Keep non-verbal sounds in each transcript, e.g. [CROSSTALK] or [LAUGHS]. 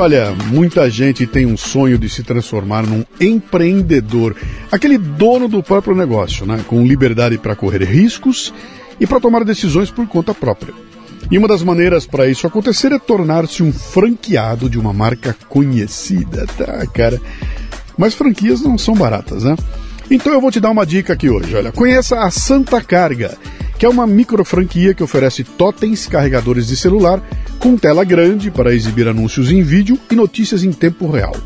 Olha, muita gente tem um sonho de se transformar num empreendedor, aquele dono do próprio negócio, né? com liberdade para correr riscos e para tomar decisões por conta própria. E uma das maneiras para isso acontecer é tornar-se um franqueado de uma marca conhecida, tá, cara? Mas franquias não são baratas, né? Então eu vou te dar uma dica aqui hoje. Olha, conheça a Santa Carga, que é uma micro franquia que oferece totens carregadores de celular com tela grande para exibir anúncios em vídeo e notícias em tempo real.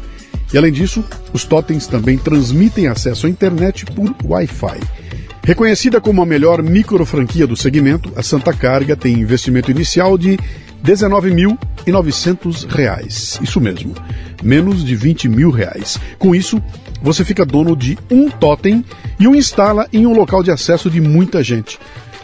E além disso, os totens também transmitem acesso à internet por Wi-Fi. Reconhecida como a melhor micro franquia do segmento, a Santa Carga tem investimento inicial de R$ 19.900. Isso mesmo, menos de 20 mil reais. Com isso, você fica dono de um totem e o instala em um local de acesso de muita gente,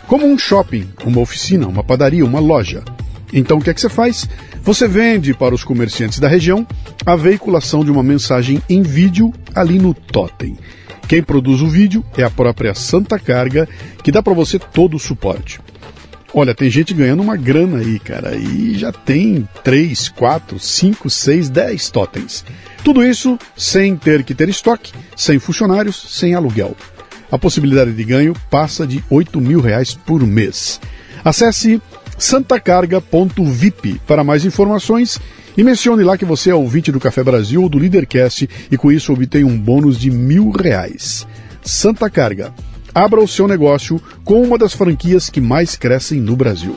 como um shopping, uma oficina, uma padaria, uma loja. Então o que é que você faz? Você vende para os comerciantes da região a veiculação de uma mensagem em vídeo ali no totem. Quem produz o vídeo é a própria Santa Carga, que dá para você todo o suporte. Olha, tem gente ganhando uma grana aí, cara, e já tem 3, 4, 5, 6, 10 totens. Tudo isso sem ter que ter estoque, sem funcionários, sem aluguel. A possibilidade de ganho passa de 8 mil reais por mês. Acesse santacarga.vip para mais informações e mencione lá que você é ouvinte do Café Brasil ou do Leadercast e com isso obtém um bônus de mil reais. Santa Carga. Abra o seu negócio com uma das franquias que mais crescem no Brasil.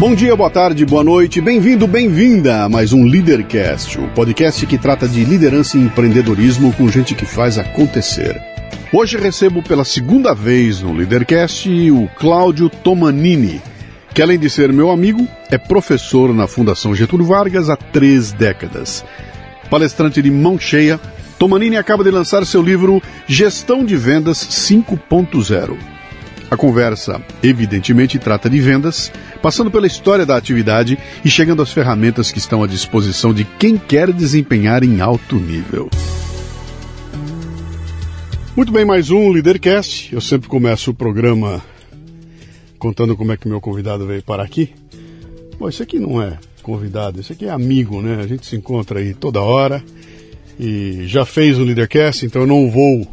Bom dia, boa tarde, boa noite, bem-vindo, bem-vinda a mais um Leadercast, o um podcast que trata de liderança e empreendedorismo com gente que faz acontecer. Hoje recebo pela segunda vez no Leadercast o Cláudio Tomanini, que além de ser meu amigo, é professor na Fundação Getúlio Vargas há três décadas. Palestrante de mão cheia, Tomanini acaba de lançar seu livro Gestão de Vendas 5.0 a conversa, evidentemente, trata de vendas, passando pela história da atividade e chegando às ferramentas que estão à disposição de quem quer desempenhar em alto nível. Muito bem, mais um Leadercast. Eu sempre começo o programa contando como é que meu convidado veio parar aqui. Bom, isso aqui não é convidado, isso aqui é amigo, né? A gente se encontra aí toda hora e já fez o Leadercast, então eu não vou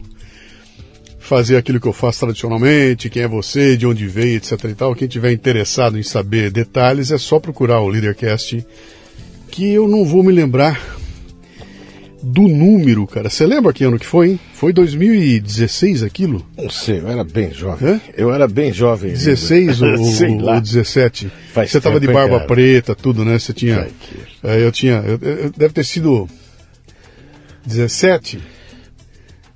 fazer aquilo que eu faço tradicionalmente, quem é você, de onde veio, etc e tal. Quem tiver interessado em saber detalhes é só procurar o Leadercast, que eu não vou me lembrar do número, cara. Você lembra que ano que foi, hein? Foi 2016 aquilo? Não sei, eu era bem jovem. Hã? Eu era bem jovem. 16 [LAUGHS] ou, ou 17? Faz Você tava de barba cara. preta, tudo, né? Você tinha. É, eu tinha. Eu, eu, deve ter sido 17?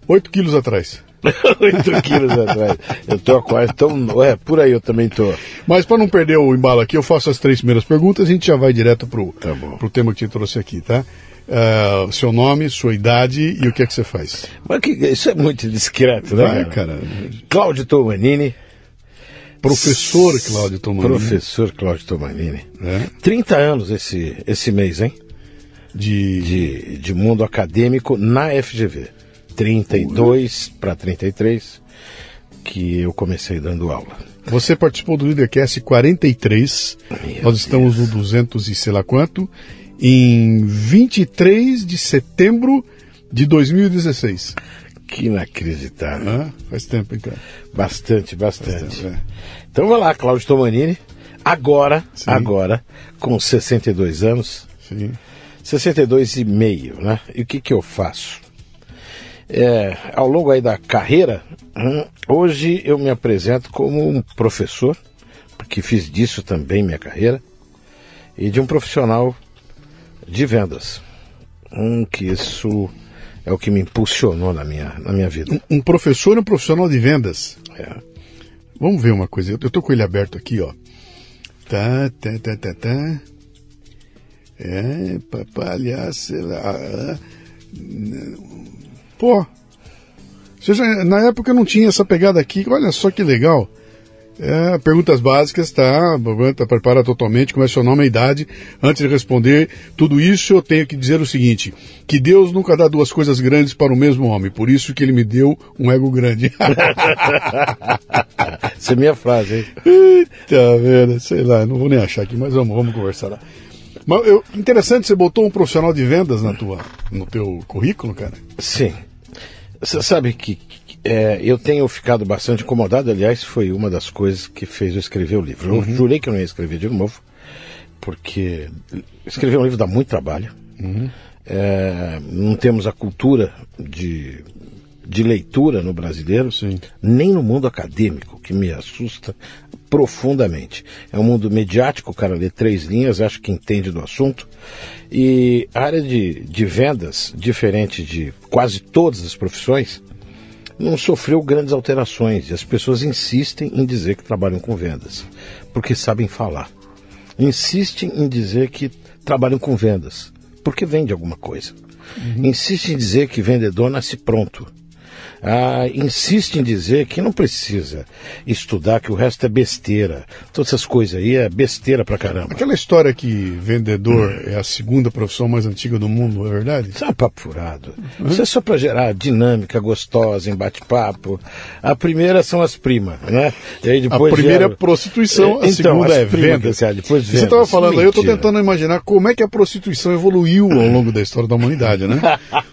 8 quilos atrás. [LAUGHS] 8 quilos atrás. Eu tô quase tão. É, por aí eu também tô. Mas para não perder o embalo aqui, eu faço as três primeiras perguntas e a gente já vai direto pro, tá pro tema que te trouxe aqui, tá? Uh, seu nome, sua idade e o que é que você faz. Mas que, isso é muito discreto, né? Vai, cara. Cláudio Tomanini. Professor Cláudio Tomanini. Professor Cláudio Tomanini. É? 30 anos esse, esse mês, hein? De... de... De mundo acadêmico na FGV. 32 para 33 que eu comecei dando aula. Você participou do Leadercast 43, Meu nós estamos Deus. no 200 e sei lá quanto, em 23 de setembro de 2016. Que inacreditável. Ah, faz tempo, então. Bastante, bastante. Tempo, é. Então vai lá, Cláudio Tomanini. Agora, Sim. agora, com 62 anos, Sim. 62 e meio, né? E o que que eu faço? É, ao longo aí da carreira, hum, hoje eu me apresento como um professor, porque fiz disso também minha carreira, e de um profissional de vendas. Hum, que isso é o que me impulsionou na minha, na minha vida. Um, um professor e um profissional de vendas. É. Vamos ver uma coisa. Eu tô com ele aberto aqui, ó. Tá, tá, tá, tá, tá. É, lá. ah, Pô, já, na época não tinha essa pegada aqui. Olha só que legal. É, perguntas básicas, tá? Tá prepara totalmente, como é seu nome e idade. Antes de responder tudo isso, eu tenho que dizer o seguinte: que Deus nunca dá duas coisas grandes para o mesmo homem, por isso que ele me deu um ego grande. [LAUGHS] Essa é minha frase, hein? Eita, velho, sei lá, não vou nem achar aqui, mas vamos, vamos conversar lá. Mas eu, interessante, você botou um profissional de vendas na tua, no teu currículo, cara? Sim. Você sabe que é, eu tenho ficado bastante incomodado, aliás, foi uma das coisas que fez eu escrever o livro. Eu jurei que eu não ia escrever de novo, porque escrever um livro dá muito trabalho. É, não temos a cultura de, de leitura no brasileiro, Sim. nem no mundo acadêmico, que me assusta profundamente. É um mundo mediático, o cara lê três linhas, acho que entende do assunto. E a área de, de vendas, diferente de quase todas as profissões, não sofreu grandes alterações e as pessoas insistem em dizer que trabalham com vendas, porque sabem falar. Insistem em dizer que trabalham com vendas, porque vende alguma coisa. Insistem em dizer que vendedor nasce pronto. Ah, insiste em dizer que não precisa estudar, que o resto é besteira. Todas essas coisas aí é besteira pra caramba. Aquela história que vendedor é a segunda profissão mais antiga do mundo, é verdade? Isso é um papo furado. Isso é só para gerar dinâmica gostosa em bate-papo. A primeira são as primas, né? E aí A depois primeira é vieram- prostituição, a Então, segunda é primas, vendas. cara, depois Você estava falando aí, eu estou tentando imaginar como é que a prostituição evoluiu ao longo da história da humanidade, né?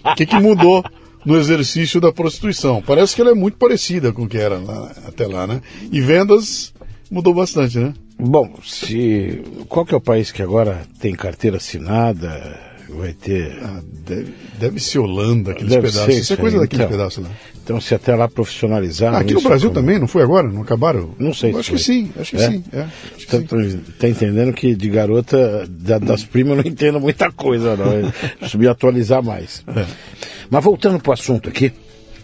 O que, que mudou no exercício da prostituição? Parece que ela é muito parecida com o que era lá- até lá, né? E vendas mudou bastante, né? Bom, se qual que é o país que agora tem carteira assinada, vai ter. Ah, deve, deve ser Holanda, aqueles Deve pedaços. ser Isso é coisa aí, daqueles então. pedaços lá. Então, se até lá profissionalizar. Ah, aqui no Brasil como- também, não foi agora? Não acabaram? Não sei se Acho que foi. sim, acho que É? sim. É, acho que Tá, sim. entendendo que de garota da- das primas eu não entendo muita coisa, não. Me atualizar mais. É. Mas voltando para o assunto aqui,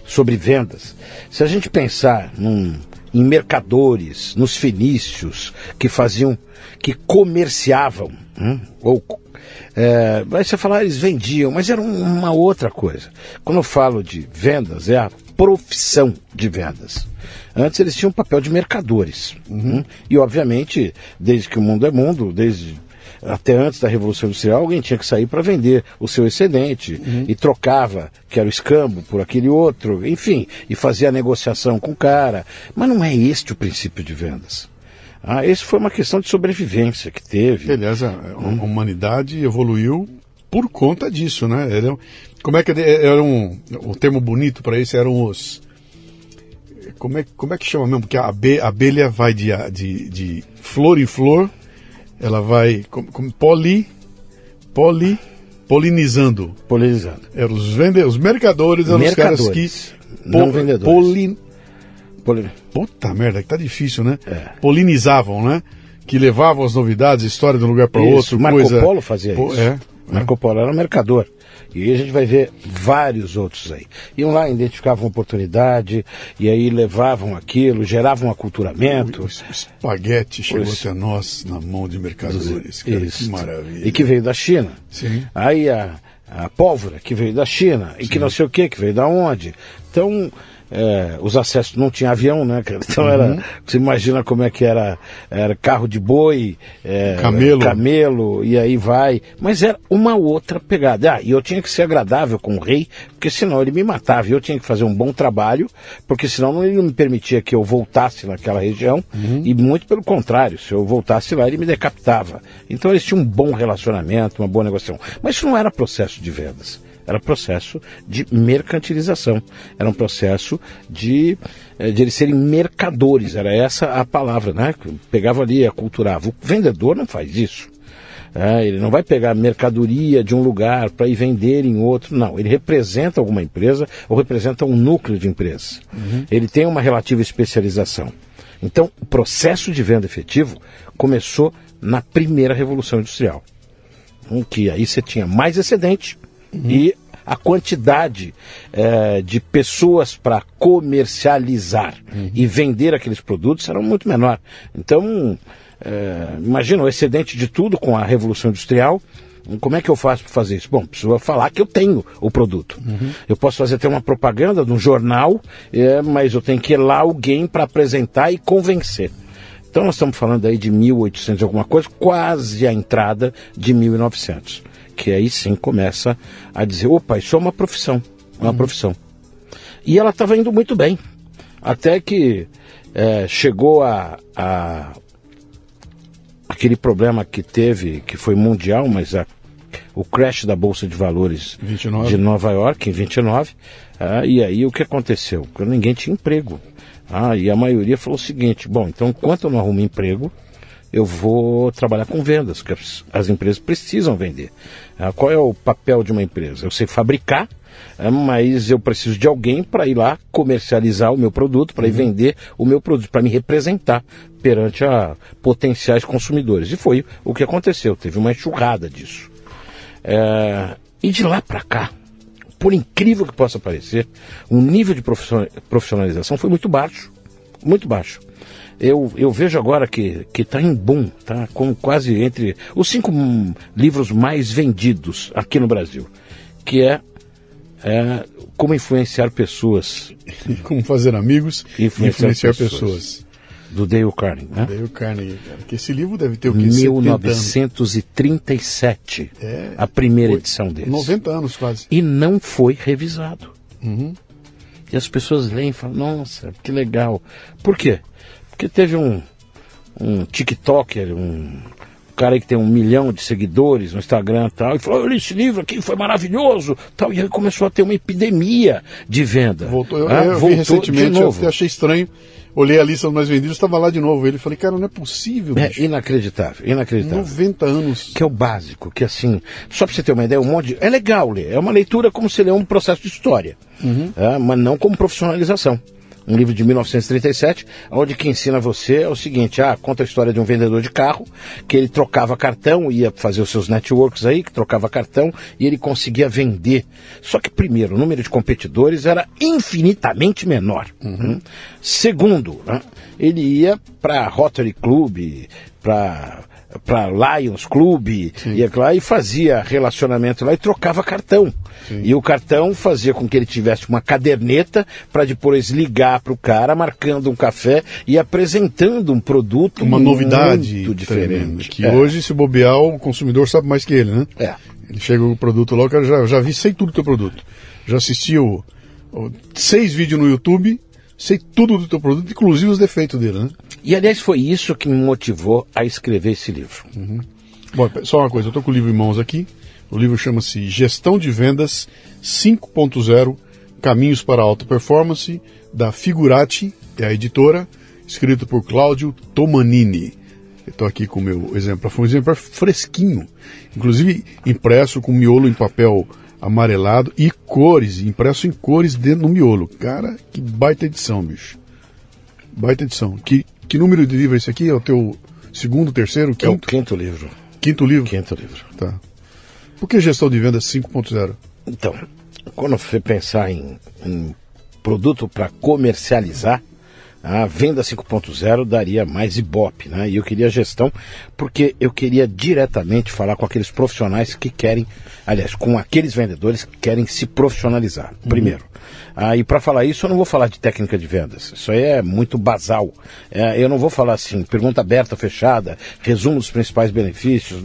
sobre vendas, se a gente pensar num- em mercadores, nos fenícios, que faziam, que comerciavam, hum, ou. É, aí você fala, ah, eles vendiam, mas era um- uma outra coisa. Quando eu falo de vendas, é a profissão de vendas. Antes eles tinham um papel de mercadores. hum, E, obviamente, desde que o mundo é mundo, desde até antes da Revolução Industrial, alguém tinha que sair para vender o seu excedente e trocava, que era o escambo, por aquele outro, enfim, e fazia a negociação com o cara. Mas não é este o princípio de vendas. Ah, esse foi uma questão de sobrevivência que teve. Aliás, a, a humanidade evoluiu por conta disso, né? Era, como é que era um o termo bonito para isso eram os como é, como é que chama mesmo? Porque a, abe- a abelha vai de, de, de flor em flor, ela vai como, como poli, poli, polinizando. Polinizando. Eram os vende, os mercadores eram os caras que Mercadores, não vendedores. polin, Poli- Puta merda, que tá difícil, né? É. Polinizavam, né? Que levavam as novidades, história de um lugar para outro. Marco coisa... Polo fazia Pô, isso. É. Marco Polo era um mercador. E aí a gente vai ver vários outros aí. Iam lá, identificavam oportunidade, e aí levavam aquilo, geravam aculturamento. O espaguete chegou Os- até nós na mão de mercadores. Cara, que Isso. maravilha. E que veio da China. Sim. Aí a, a pólvora, que veio da China, e que não sei o que, que veio da onde. Então, é, os acessos não tinha avião, né, cara? [LAUGHS] Então Uhum. era. Você imagina como é que era, era carro de boi, é, Camelo. camelo, e aí vai. Mas era uma outra pegada. Ah, e eu tinha que ser agradável com o rei, porque senão ele me matava. E eu tinha que fazer um bom trabalho, porque senão ele não me permitia que eu voltasse naquela região. E muito pelo contrário, se eu voltasse lá, ele me decapitava. Então eles tinham um bom relacionamento, uma boa negociação. Mas isso não era processo de vendas. Era processo de mercantilização. Era um processo de, eh, de eles serem mercadores. Era essa a palavra, né? Pegava ali, aculturava. O vendedor não faz isso. É, ele não vai pegar mercadoria de um lugar para ir vender em outro, não. Ele representa alguma empresa ou representa um núcleo de empresa. Uhum. Ele tem uma relativa especialização. Então, o processo de venda efetivo começou na primeira revolução industrial, em que aí você tinha mais excedente uhum. e a quantidade é, de pessoas para comercializar uhum. e vender aqueles produtos era muito menor. Então, é, imagina o excedente de tudo com a Revolução Industrial. Como é que eu faço para fazer isso? Bom, preciso falar que eu tenho o produto. Uhum. Eu posso fazer até uma propaganda de um jornal, é, mas eu tenho que ir lá alguém para apresentar e convencer. Então nós estamos falando aí de 1800 alguma coisa, quase a entrada de 1900. Que aí sim começa a dizer, opa, isso é uma profissão, uma uhum. profissão. E ela estava indo muito bem. Até que é, chegou a, a aquele problema que teve, que foi mundial, mas a, o crash da Bolsa de Valores 29. de Nova York em 29. Ah, e aí o que aconteceu? Porque ninguém tinha emprego. Ah, e a maioria falou o seguinte: bom, então enquanto eu não arrumo emprego, eu vou trabalhar com vendas, que as, as empresas precisam vender. Ah, qual é o papel de uma empresa? Eu sei fabricar, ah, mas eu preciso de alguém para ir lá comercializar o meu produto, para ir uhum. vender o meu produto, para me representar perante a potenciais consumidores. E foi o que aconteceu, teve uma enxurrada disso. É, e de lá para cá, por incrível que possa parecer, o nível de profissionalização foi muito baixo. Muito baixo. Eu, eu vejo agora que está em boom, tá? Como quase entre os cinco livros mais vendidos aqui no Brasil, que é, é Como Influenciar Pessoas. [LAUGHS] Como Fazer Amigos e Influenciar, influenciar pessoas. pessoas do Dale Carnegie, né? Dale Carnegie, cara. Que esse livro deve ter o quê? 1937, é, a primeira edição dele. 90 anos quase. E não foi revisado. Uhum. E as pessoas leem e falam, nossa, que legal. Por quê? Porque teve um, um TikToker, um cara que tem um milhão de seguidores no Instagram e tal, e falou, eu li esse livro aqui, foi maravilhoso, tal, e aí começou a ter uma epidemia de venda. Voltou, eu, ah, eu voltou vi recentemente, eu achei estranho, olhei a lista dos mais vendidos, estava lá de novo. Ele falei, cara, não é possível. É inacreditável, inacreditável. 90 anos. Que é o básico, que assim, só para você ter uma ideia, um monte de... É legal ler, é uma leitura como se lê um processo de história, uhum. é, mas não como profissionalização um livro de 1937, onde que ensina você é o seguinte, ah, conta a história de um vendedor de carro, que ele trocava cartão, ia fazer os seus networks aí, que trocava cartão, e ele conseguia vender. Só que, primeiro, o número de competidores era infinitamente menor. Uhum. Segundo, né, ele ia para Rotary Club, para para Lions Clube e, lá, e fazia relacionamento lá e trocava cartão. Sim. E o cartão fazia com que ele tivesse uma caderneta para depois ligar para o cara, marcando um café e apresentando um produto uma novidade muito diferente. que é. hoje, se bobear, o consumidor sabe mais que ele, né? É. Ele chega com o produto lá, cara, já, já vi, sei tudo do teu produto. Já assisti o, o, seis vídeos no YouTube, sei tudo do teu produto, inclusive os defeitos dele, né? E aliás foi isso que me motivou a escrever esse livro. Uhum. Bom, só uma coisa, eu estou com o livro em mãos aqui. O livro chama-se Gestão de Vendas 5.0 Caminhos para Alta Performance, da Figurati, é a editora, escrito por Cláudio Tomanini. Estou aqui com o meu exemplar, foi um exemplar fresquinho, inclusive impresso com miolo em papel amarelado e cores, impresso em cores dentro do miolo. Cara, que baita edição, bicho. Baita edição. Que que número de livro é esse aqui? É o teu segundo, terceiro, quinto? É o quinto livro. Quinto livro? Quinto livro. Tá. Por que gestão de vendas 5.0? Então, quando você pensar em, em produto para comercializar, a venda 5.0 daria mais ibope, né? E eu queria gestão porque eu queria diretamente falar com aqueles profissionais que querem, aliás, com aqueles vendedores que querem se profissionalizar. Uhum. Ah, e para falar isso, eu não vou falar de técnica de vendas. Isso aí é muito basal. É, eu não vou falar assim, pergunta aberta, fechada, resumo dos principais benefícios,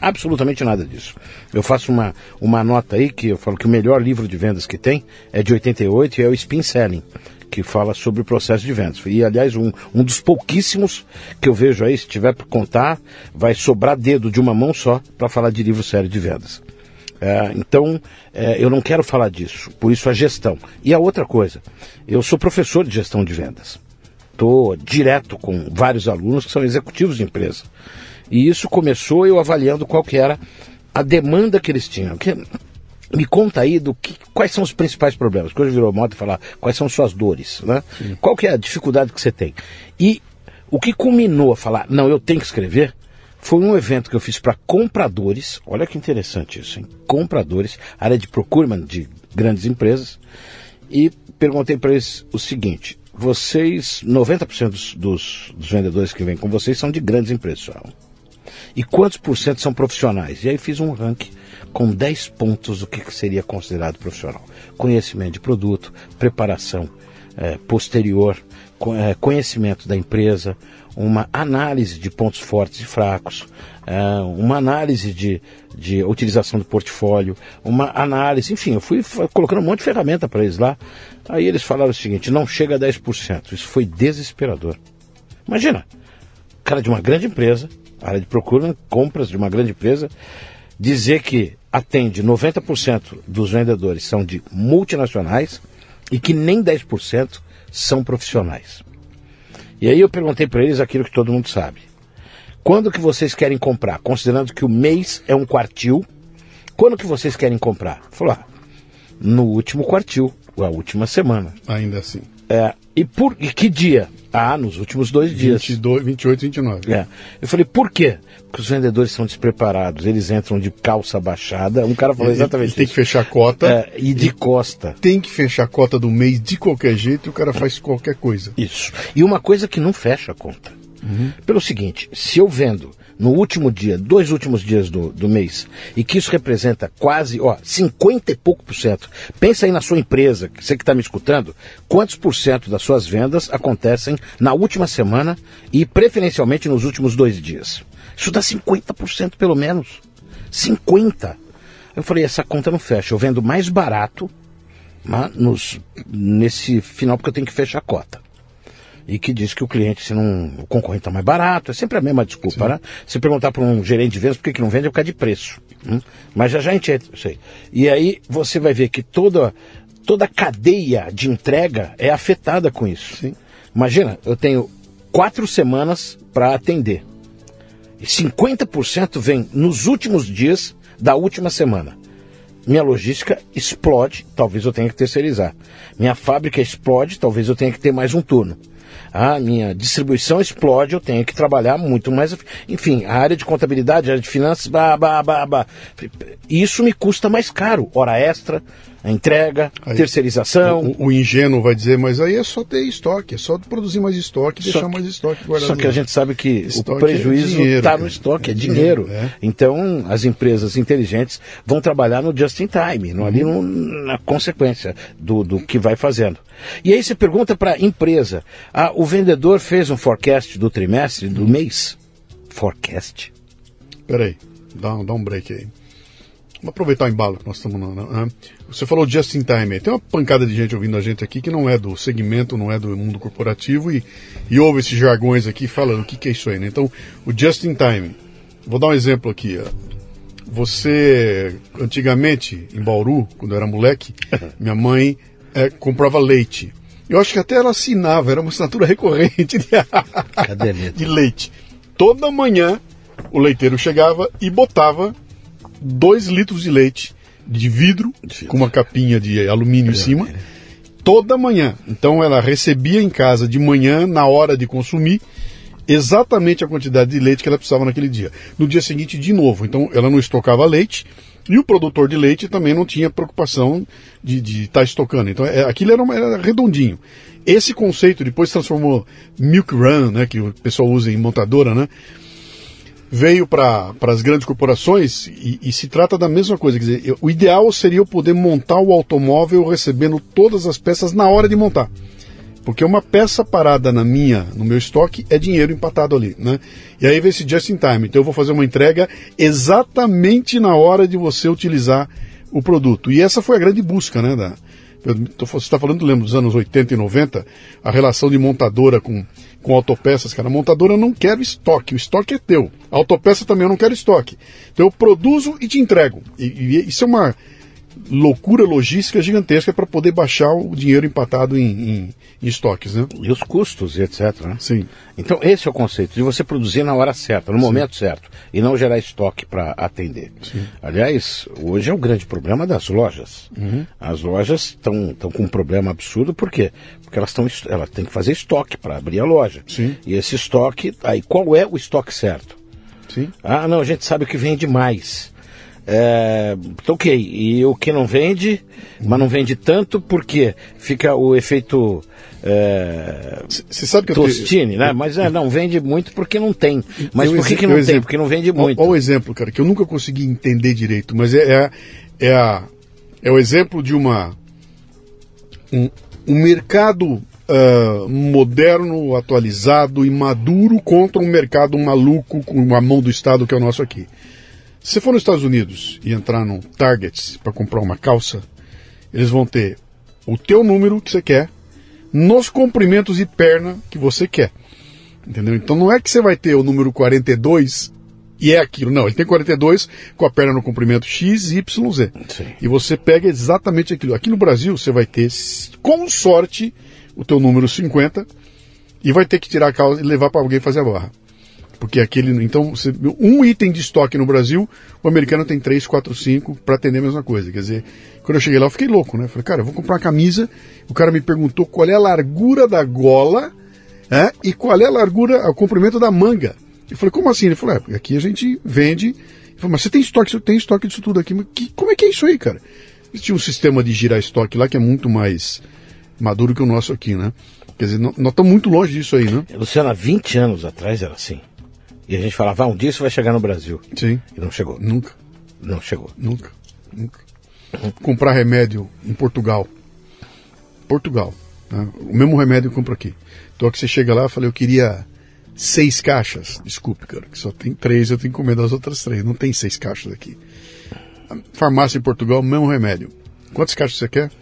absolutamente nada disso. Eu faço uma, uma nota aí que eu falo que o melhor livro de vendas que tem é de 88 e é o Spin Selling que fala sobre o processo de vendas. E, aliás, um, um dos pouquíssimos que eu vejo aí, se tiver para contar, vai sobrar dedo de uma mão só para falar de livro sério de vendas. É, então, é, eu não quero falar disso, por isso a gestão. E a outra coisa, eu sou professor de gestão de vendas. Estou direto com vários alunos que são executivos de empresa. E isso começou eu avaliando qual que era a demanda que eles tinham. Que, me conta aí do que, quais são os principais problemas. Porque hoje virou moda falar quais são suas dores, né? Qual que é a dificuldade que você tem? E o que culminou a falar, não, eu tenho que escrever, foi um evento que eu fiz para compradores. Olha que interessante isso, hein? Compradores, área de procurement de grandes empresas. E perguntei para eles o seguinte: vocês, 90% dos, dos, vendedores que vêm com vocês são de grandes empresas. E quantos por cento são profissionais? E aí fiz um ranking com 10 pontos do que seria considerado profissional: conhecimento de produto, preparação é, posterior, é, conhecimento da empresa, uma análise de pontos fortes e fracos, é, uma análise de, de utilização do portfólio, uma análise, enfim, eu fui colocando um monte de ferramenta para eles lá. Aí eles falaram o seguinte: não chega a 10%. Isso foi desesperador. Imagina, cara de uma grande empresa, área de procura, compras de uma grande empresa, dizer que atende 90% dos vendedores são de multinacionais e que nem 10% são profissionais. E aí eu perguntei para eles aquilo que todo mundo sabe. Quando que vocês querem comprar? Considerando que o mês é um quartil, quando que vocês querem comprar? Falou, ah, no último quartil, a última semana. Ainda assim. É, e por e que dia? Ah, nos últimos dois dias. 22, 28, 29. É. Eu falei, por quê? Porque os vendedores são despreparados, eles entram de calça baixada. Um cara falou exatamente isso. Tem que fechar a cota. É, e de costa. Tem que fechar a cota do mês de qualquer jeito e o cara faz qualquer coisa. Isso. E uma coisa que não fecha a conta. Uhum. Pelo seguinte, se eu vendo no último dia, dois últimos dias do, do mês, e que isso representa quase, ó, 50 e pouco por cento. Pensa aí na sua empresa, você que está me escutando, quantos por cento das suas vendas acontecem na última semana e preferencialmente nos últimos dois dias. Isso dá 50% pelo menos. 50%. Eu falei, essa conta não fecha. Eu vendo mais barato mas, nos, nesse final porque eu tenho que fechar a cota e que diz que o cliente, se não. o concorrente está mais barato, é sempre a mesma desculpa, Sim. né? Se perguntar para um gerente de vendas por que, que não vende, é por causa de preço. Hum? Mas já já a gente entra, sei. E aí você vai ver que toda, toda a cadeia de entrega é afetada com isso. Sim. Imagina, eu tenho quatro semanas para atender. E 50% vem nos últimos dias da última semana. Minha logística explode, talvez eu tenha que terceirizar. Minha fábrica explode, talvez eu tenha que ter mais um turno a minha distribuição explode, eu tenho que trabalhar muito mais. Enfim, a área de contabilidade, a área de finanças, isso me custa mais caro, hora extra, a entrega, aí, terceirização. O, o, ingênuo vai dizer, mas aí é só ter estoque, é só produzir mais estoque, deixar que, mais estoque guardado. Só que a gente sabe que estoque o prejuízo está é no estoque, é dinheiro. É. Então, as empresas inteligentes vão trabalhar no just in time, no, ali no, na consequência do, do que vai fazendo. E aí você pergunta para a empresa, ah, o vendedor fez um forecast do trimestre, do mês? Forecast? Peraí, dá, dá um break aí. Vamos aproveitar o embalo que nós estamos. Né? Você falou just in time. Tem uma pancada de gente ouvindo a gente aqui que não é do segmento, não é do mundo corporativo e, e ouve esses jargões aqui falando o que, que é isso aí. Né? Então, o just in time. Vou dar um exemplo aqui. Você, antigamente, em Bauru, quando eu era moleque, [LAUGHS] minha mãe é, comprava leite. Eu acho que até ela assinava, era uma assinatura [LAUGHS] recorrente de, de leite. Toda manhã o leiteiro chegava e botava 2 litros de leite de vidro, com uma capinha de alumínio em cima, toda manhã. Então ela recebia em casa de manhã, na hora de consumir, exatamente a quantidade de leite que ela precisava naquele dia. No dia seguinte, de novo. Então ela não estocava leite. E o produtor de leite também não tinha preocupação de estar de tá estocando. Então é, aquilo era, era, redondinho. Esse conceito depois transformou Milk Run, né, que o pessoal usa em montadora, né? Veio para as grandes corporações e, e, se trata da mesma coisa. Quer dizer, o ideal seria eu poder montar o automóvel recebendo todas as peças na hora de montar. Porque uma peça parada na minha, no meu estoque, é dinheiro empatado ali, né? E aí vem esse just in time. Então eu vou fazer uma entrega exatamente na hora de você utilizar o produto. E essa foi a grande busca, né, da, você está falando, lembro, dos anos 80 e 90, a relação de montadora com, com autopeças, cara. Montadora não quer o estoque, o estoque é teu. A autopeça também eu não quero estoque. Então eu produzo e te entrego. E, e isso é uma loucura logística gigantesca para poder baixar o dinheiro empatado em, em, em, estoques, né? E os custos e etc. Né? Sim. Então esse é o conceito de você produzir na hora certa, no Sim. momento certo, e não gerar estoque para atender. Sim. Aliás, hoje é o grande problema das lojas. Uhum. As lojas estão com um problema absurdo, por quê? Porque elas, tão, elas têm que fazer estoque para abrir a loja. Sim. E esse estoque, aí qual é o estoque certo? Sim. Ah, não, a gente sabe o que vende mais. É, ok, e o que não vende, mas não vende tanto porque fica o efeito você é, sabe que Tostine, né? Mas é, não vende muito porque não tem. Mas por que, que não tem? Exemplo. Porque não vende muito. Olha o exemplo, cara, que eu nunca consegui entender direito, mas é, é, é, a, é o exemplo de uma um, um mercado uh, moderno, atualizado e maduro contra um mercado maluco com a mão do Estado que é o nosso aqui. Se for nos Estados Unidos e entrar no Target para comprar uma calça, eles vão ter o teu número que você quer nos comprimentos e perna que você quer. Entendeu? Então não é que você vai ter o número 42 e é aquilo. Não, ele tem 42 com a perna no comprimento X, Y, Z. Sim. E você pega exatamente aquilo. Aqui no Brasil você vai ter, com sorte, o teu número 50 e vai ter que tirar a calça e levar para alguém fazer a barra. Porque aquele. Então, um item de estoque no Brasil, o americano tem 3, 4, 5 para atender a mesma coisa. Quer dizer, quando eu cheguei lá, eu fiquei louco, né? Falei, cara, eu vou comprar uma camisa. O cara me perguntou qual é a largura da gola é, e qual é a largura, o comprimento da manga. Eu falei, como assim? Ele falou, é, aqui a gente vende. Ele falou, mas você tem estoque, você tem estoque disso tudo aqui. Que, como é que é isso aí, cara? Tinha um sistema de girar estoque lá que é muito mais maduro que o nosso aqui, né? Quer dizer, nós estamos muito longe disso aí, né? Luciano, há 20 anos atrás era assim. E a gente falava, ah, um dia isso vai chegar no Brasil. Sim. E não chegou. Nunca. Não chegou. Nunca. Nunca. Comprar remédio em Portugal. Portugal. Né? O mesmo remédio eu compro aqui. Então que você chega lá, eu falei, eu queria seis caixas. Desculpe, cara, que só tem três, eu tenho que comer das outras três. Não tem seis caixas aqui. Farmácia em Portugal, mesmo remédio. Quantas caixas você quer?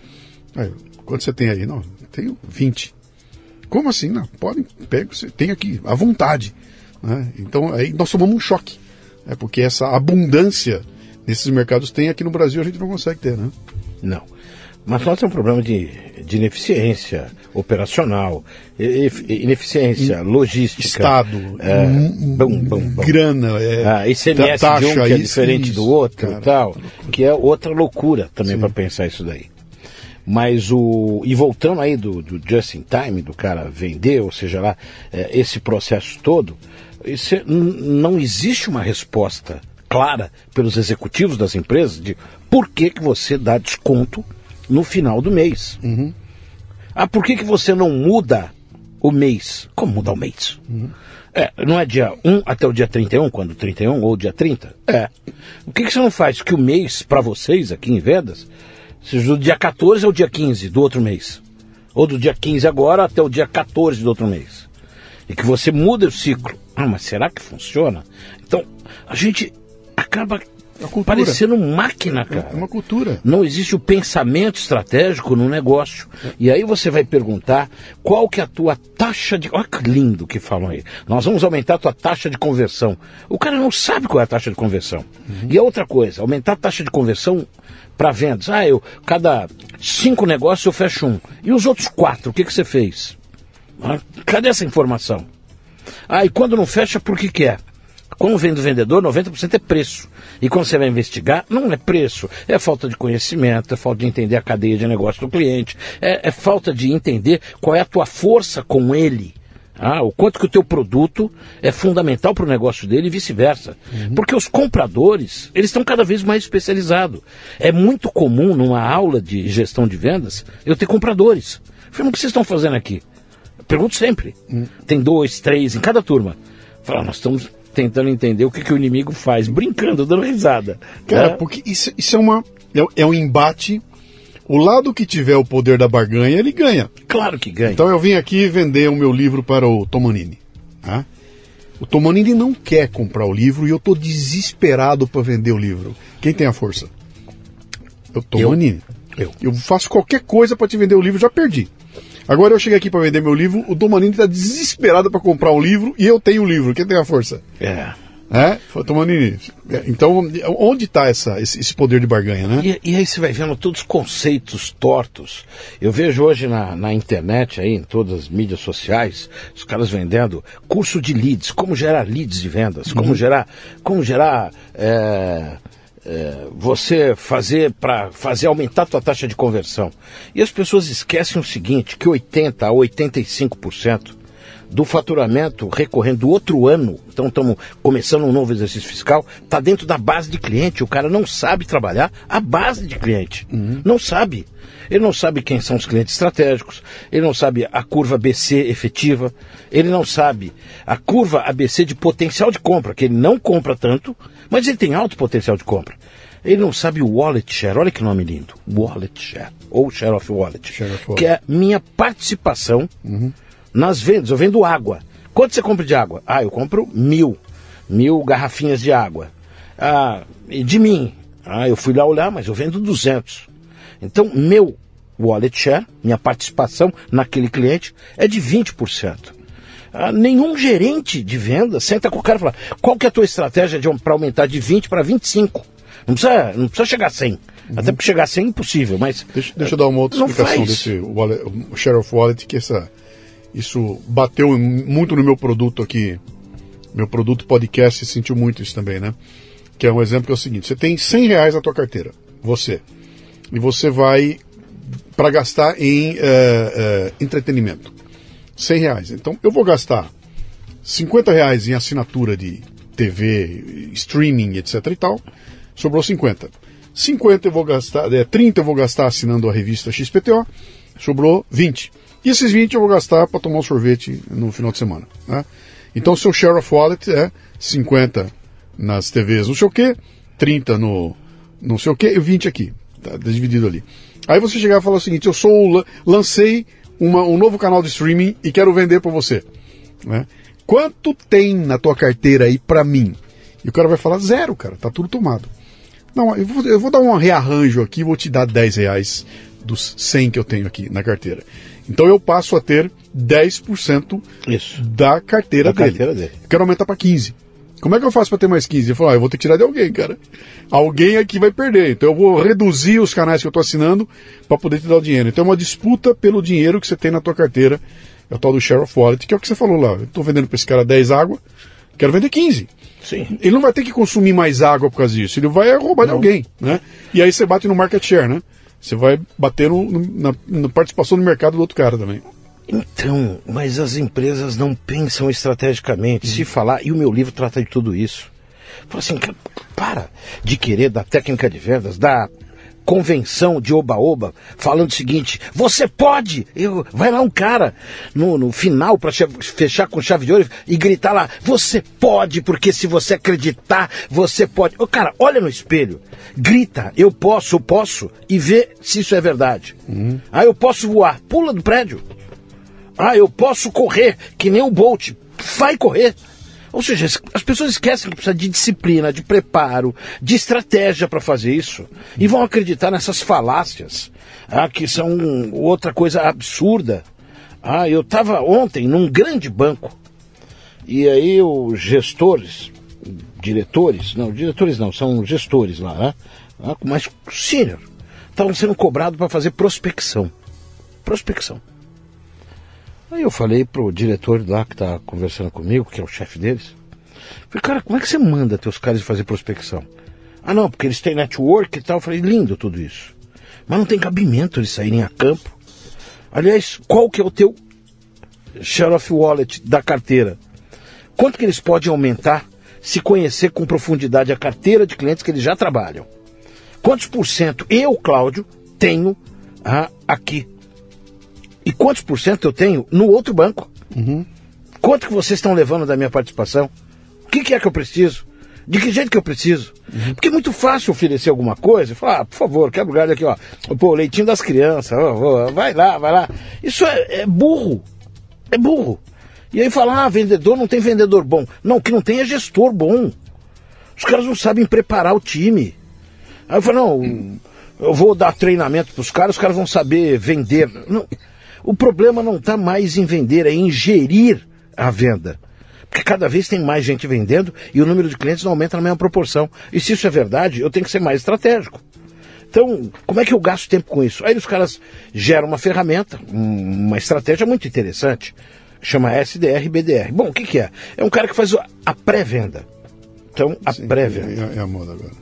Aí, quanto você tem aí? Não, tenho 20. Como assim? Não, podem, pega, você tem aqui, à vontade. Né? Então aí nós tomamos um choque, né? porque essa abundância nesses mercados tem aqui no Brasil a gente não consegue ter, né? Não. Mas nós temos um problema de, de ineficiência operacional, ineficiência In, logística. Estado, é, grana, é, ah, ICMS taxa, de um que é diferente isso, do outro cara, e tal, que é outra loucura também para pensar isso daí. Mas o. E voltando aí do, do just in time, do cara vender, ou seja lá, é, esse processo todo, isso é, não existe uma resposta clara pelos executivos das empresas de por que, que você dá desconto no final do mês. Uhum. Ah, por que, que você não muda o mês? Como mudar o mês? Uhum. É, não é dia 1 até o dia 31, quando 31 ou dia 30? É. O que, que você não faz que o mês, para vocês aqui em vendas, seja do dia 14 ao dia 15 do outro mês? Ou do dia 15 agora até o dia 14 do outro mês? E que você muda o ciclo. Ah, mas será que funciona? Então, a gente acaba é parecendo máquina, cara. É uma cultura. Não existe o pensamento estratégico no negócio. E aí você vai perguntar qual que é a tua taxa de... Olha que lindo que falam aí. Nós vamos aumentar a tua taxa de conversão. O cara não sabe qual é a taxa de conversão. Uhum. E a outra coisa, aumentar a taxa de conversão para vendas. Ah, eu, cada cinco negócios eu fecho um. E os outros quatro, o que, que você fez? Ah, cadê essa informação? Ah, e quando não fecha, por que, que é? Como vem do vendedor, 90% é preço. E quando você vai investigar, não é preço. É falta de conhecimento, é falta de entender a cadeia de negócio do cliente, é, é falta de entender qual é a tua força com ele. Ah, o quanto que o teu produto é fundamental para o negócio dele e vice-versa. Uhum. Porque os compradores, eles estão cada vez mais especializados. É muito comum numa aula de gestão de vendas eu ter compradores. Eu falei, o que vocês estão fazendo aqui? Eu pergunto sempre. Uhum. Tem dois, três em cada turma. Fala, nós estamos tentando entender o que, que o inimigo faz, brincando, dando risada. Cara, né? porque isso, isso é uma. É, é um embate. O lado que tiver o poder da barganha, ele ganha. Claro que ganha. Então eu vim aqui vender o meu livro para o Tomanini. Tá? O Tomanini não quer comprar o livro e eu estou desesperado para vender o livro. Quem tem a força? O Tomanini. Eu. Eu faço qualquer coisa para te vender o livro, já perdi. Agora eu cheguei aqui para vender meu livro, o Domanini está desesperado para comprar um livro e eu tenho o livro. Quem tem a força? É. É? Tomanini. Então, onde está esse, esse, poder de barganha, né? E, e, aí você vai vendo todos os conceitos tortos. Eu vejo hoje na, na internet, aí, em todas as mídias sociais, os caras vendendo curso de leads, como gerar leads de vendas, como uhum. gerar, como gerar é, é, você fazer para fazer aumentar a tua taxa de conversão. E as pessoas esquecem o seguinte, que 80 a 85% do faturamento recorrente do outro ano, então estamos começando um novo exercício fiscal, está dentro da base de cliente. O cara não sabe trabalhar a base de cliente. Uhum. Não sabe. Ele não sabe quem são os clientes estratégicos, ele não sabe a curva ABC efetiva, ele não sabe a curva ABC de potencial de compra, que ele não compra tanto, mas ele tem alto potencial de compra. Ele não sabe o wallet share, olha que nome lindo, wallet share, ou share of wallet, share of wallet. que é minha participação uhum nas vendas, eu vendo água. Quanto você compra de água? Ah, eu compro mil. Mil garrafinhas de água. Ah, de mim? Ah, eu fui lá olhar, mas eu vendo 200. Então, meu wallet share, minha participação naquele cliente, é de 20%. Ah, nenhum gerente de venda senta com o cara e fala: qual que é a tua estratégia para aumentar de 20 para 25? Não precisa, não precisa chegar a 100. Uhum. Até porque chegar a 100 é impossível, mas. Deixa, deixa eu dar uma outra explicação faz. desse wallet, share of wallet, que essa isso bateu muito no meu produto aqui. Meu produto podcast sentiu muito isso também, né? Que é um exemplo que é o seguinte: você tem 100 reais na tua carteira, você, e você vai para gastar em uh, uh, entretenimento. 100 reais. Então eu vou gastar 50 reais em assinatura de TV, streaming, etc e tal. Sobrou 50. 50 eu vou gastar, é, 30 eu vou gastar assinando a revista XPTO. Sobrou 20. E esses 20 eu vou gastar para tomar um sorvete no final de semana. Né? Então, seu share of wallet é 50 nas TVs não sei o que, 30 no não sei o que e 20 aqui. Tá dividido ali. Aí você chegar e falar o seguinte: eu sou lancei uma, um novo canal de streaming e quero vender para você. Né? Quanto tem na tua carteira aí para mim? E o cara vai falar zero, cara, tá tudo tomado. Não, eu vou, eu vou dar um rearranjo aqui, vou te dar 10 reais dos 100 que eu tenho aqui na carteira. Então eu passo a ter 10% Isso. da carteira, da dele. carteira dele. Quero aumentar para 15. Como é que eu faço para ter mais 15? Eu falo, ah, eu vou ter que tirar de alguém, cara. Alguém aqui vai perder. Então eu vou reduzir os canais que eu estou assinando para poder te dar o dinheiro. Então é uma disputa pelo dinheiro que você tem na tua carteira. É o tal do share of wallet, que é o que você falou lá. Eu estou vendendo para esse cara 10 água, quero vender 15. Sim. Ele não vai ter que consumir mais água por causa disso. Ele vai roubar não. de alguém, né? E aí você bate no market share, né? Você vai bater no, na, na participação no mercado do outro cara também. Então, mas as empresas não pensam estrategicamente. Se falar, e o meu livro trata de tudo isso. Fala assim, para de querer da técnica de vendas, da convenção de oba-oba falando o seguinte: você pode! Eu, vai lá um cara no, no final para fechar com chave de ouro e gritar lá: você pode, porque se você acreditar, você pode. Ô, cara, olha no espelho, grita: eu posso, eu posso, e vê se isso é verdade. Uhum. Ah, eu posso voar, pula do prédio. Ah, eu posso correr, que nem o Bolt, vai correr. Ou seja, as pessoas esquecem que precisa de disciplina, de preparo, de estratégia para fazer isso. E vão acreditar nessas falácias, ah, que são outra coisa absurda. Ah, eu estava ontem num grande banco. E aí os gestores, diretores, não, diretores não, são gestores lá, né? Ah, mas senior, estavam sendo cobrados para fazer prospecção. Prospecção. Aí eu falei pro diretor lá que tá conversando comigo, que é o chefe deles. Falei, cara, como é que você manda teus caras fazer prospecção? Ah, não, porque eles têm network e tal. Eu falei, lindo tudo isso. Mas não tem cabimento eles saírem a campo. Aliás, qual que é o teu share of wallet da carteira? Quanto que eles podem aumentar se conhecer com profundidade a carteira de clientes que eles já trabalham? Quantos por cento eu, Cláudio, tenho ah, aqui e quantos por cento eu tenho no outro banco? Uhum. Quanto que vocês estão levando da minha participação? O que, que é que eu preciso? De que jeito que eu preciso? Uhum. Porque é muito fácil oferecer alguma coisa e falar, ah, por favor, quebra o galho aqui, ó. Pô, leitinho das crianças, ó, ó, vai lá, vai lá. Isso é, é, burro. É burro. E aí falar, ah, vendedor não tem vendedor bom. Não, o que não tem é gestor bom. Os caras não sabem preparar o time. Aí eu falo, não, eu vou dar treinamento para os caras, os caras vão saber vender. Não, o problema não está mais em vender, é em gerir a venda. Porque cada vez tem mais gente vendendo e o número de clientes não aumenta na mesma proporção. E se isso é verdade, eu tenho que ser mais estratégico. Então, como é que eu gasto tempo com isso? Aí os caras geram uma ferramenta, uma estratégia muito interessante, chama SDR BDR. Bom, o que, que é? É um cara que faz a pré-venda. Então, a pré-venda. É, é a moda agora.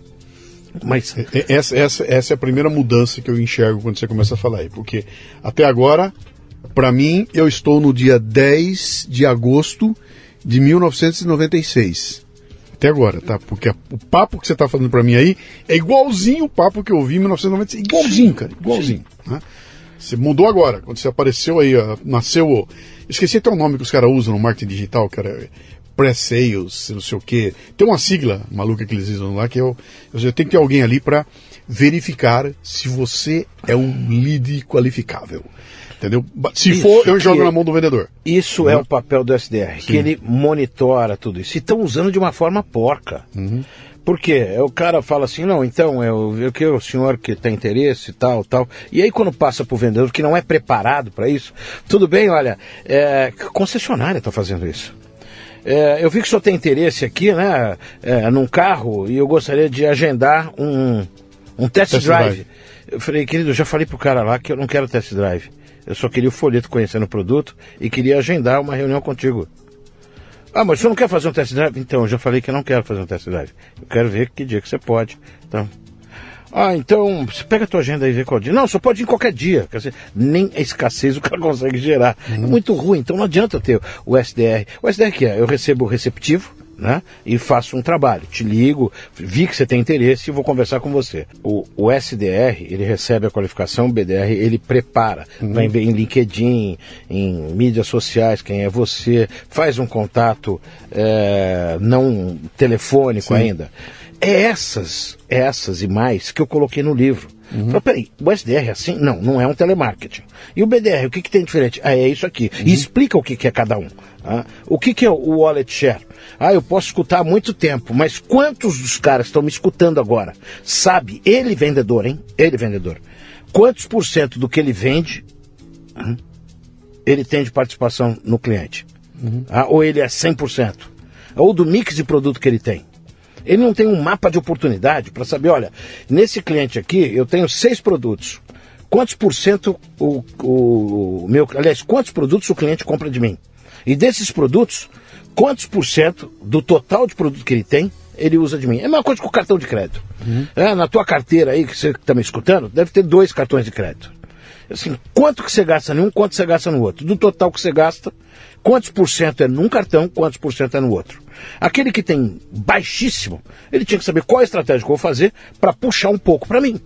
Mas... É, é, essa, essa, essa é a primeira mudança que eu enxergo quando você começa a falar aí. Porque até agora, para mim, eu estou no dia 10 de agosto de 1996. Até agora, tá? Porque o papo que você tá falando para mim aí é igualzinho o papo que eu ouvi em 1996. Igualzinho, cara. Igualzinho. Né? Você mudou agora. Quando você apareceu aí, nasceu. Esqueci até o nome que os caras usam no marketing digital, cara. Pré-sales, não sei o quê. Tem uma sigla maluca que eles usam lá que eu, eu tenho que ter alguém ali para verificar se você é um lead qualificável. Entendeu? Se isso, for, eu jogo na mão do vendedor. Isso uhum. é o papel do SDR, Sim. que ele monitora tudo isso. E estão usando de uma forma porca. Uhum. Por quê? O cara fala assim, não, então, eu, eu que o senhor que tem interesse e tal, tal. E aí quando passa para o vendedor que não é preparado para isso, tudo bem, olha, é, concessionária está fazendo isso. É, eu vi que o senhor tem interesse aqui, né, é, num carro, e eu gostaria de agendar um, um test, test drive. drive. Eu falei, querido, eu já falei pro cara lá que eu não quero test drive. Eu só queria o folheto conhecendo o produto e queria agendar uma reunião contigo. Ah, mas você não quer fazer um test drive? Então, eu já falei que eu não quero fazer um test drive. Eu quero ver que dia que você pode. Então, ah, então, você pega a tua agenda e vê qual dia. Não, só pode ir em qualquer dia. Quer dizer, nem a escassez o cara [LAUGHS] consegue gerar. Uhum. É muito ruim, então não adianta ter o SDR. O SDR que é? Eu recebo o receptivo, né? E faço um trabalho. Te ligo, vi que você tem interesse e vou conversar com você. O, o SDR, ele recebe a qualificação, o BDR, ele prepara. Uhum. Vai em LinkedIn, em mídias sociais, quem é você, faz um contato é, não telefônico Sim. ainda. É essas, essas e mais que eu coloquei no livro. Uhum. Falei, peraí, o SDR é assim? Não, não é um telemarketing. E o BDR, o que, que tem diferente? Ah, é isso aqui. Uhum. E explica o que, que é cada um. Ah, o que, que é o wallet share? Ah, eu posso escutar há muito tempo, mas quantos dos caras estão me escutando agora? Sabe, ele vendedor, hein? Ele vendedor. Quantos por cento do que ele vende hum, ele tem de participação no cliente? Uhum. Ah, ou ele é 100%? Ou do mix de produto que ele tem? Ele não tem um mapa de oportunidade para saber, olha, nesse cliente aqui eu tenho seis produtos. Quantos por cento o, o, o meu. Aliás, quantos produtos o cliente compra de mim? E desses produtos, quantos por cento do total de produto que ele tem ele usa de mim? É a mesma coisa com o cartão de crédito. Uhum. É, na tua carteira aí, que você está me escutando, deve ter dois cartões de crédito. Assim, quanto que você gasta num, quanto você gasta no outro? Do total que você gasta, quantos por cento é num cartão, quantos por cento é no outro? Aquele que tem baixíssimo, ele tinha que saber qual a estratégia que eu vou fazer para puxar um pouco para mim.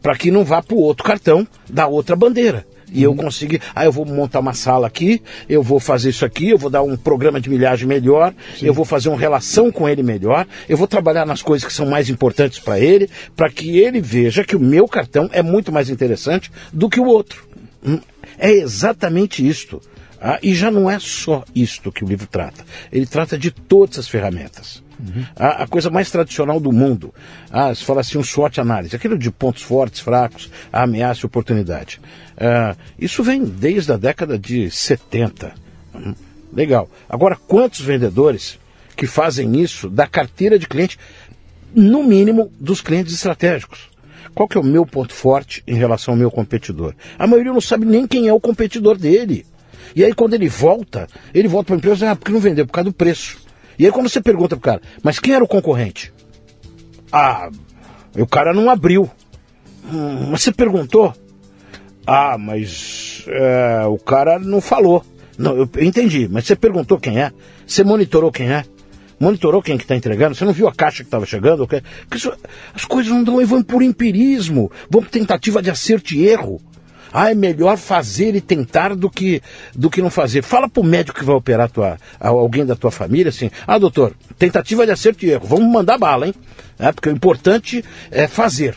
Para que não vá para o outro cartão da outra bandeira. E eu consigo, ah, eu vou montar uma sala aqui, eu vou fazer isso aqui, eu vou dar um programa de milhagem melhor, Sim. eu vou fazer uma relação com ele melhor, eu vou trabalhar nas coisas que são mais importantes para ele, para que ele veja que o meu cartão é muito mais interessante do que o outro. Hum, é exatamente isto. Ah, e já não é só isto que o livro trata. Ele trata de todas as ferramentas. Uhum. A, a, coisa mais tradicional do mundo. Ah, se fala assim, um SWOT análise, aquilo de pontos fortes, fracos, ameaça e oportunidade. Ah, isso vem desde a década de 70. Hum, legal. Agora, quantos vendedores que fazem isso da carteira de cliente, no mínimo dos clientes estratégicos? Qual que é o meu ponto forte em relação ao meu competidor? A maioria não sabe nem quem é o competidor dele. E aí quando ele volta, ele volta para a empresa, ah, porque não vendeu, por causa do preço. E aí quando você pergunta pro cara, mas quem era o concorrente? Ah, o cara não abriu. Hum, mas você perguntou? Ah, mas é, o cara não falou. Não, eu entendi, mas você perguntou quem é? Você monitorou quem é? Monitorou quem que está entregando? Você não viu a caixa que estava chegando? Porque isso, as coisas não dão e vão por empirismo, vão por tentativa de acerto e erro. Ah, é melhor fazer e tentar do que, do que não fazer. Fala para o médico que vai operar tua, alguém da tua família assim: ah, doutor, tentativa de acerto e erro, vamos mandar bala, hein? É, porque o importante é fazer.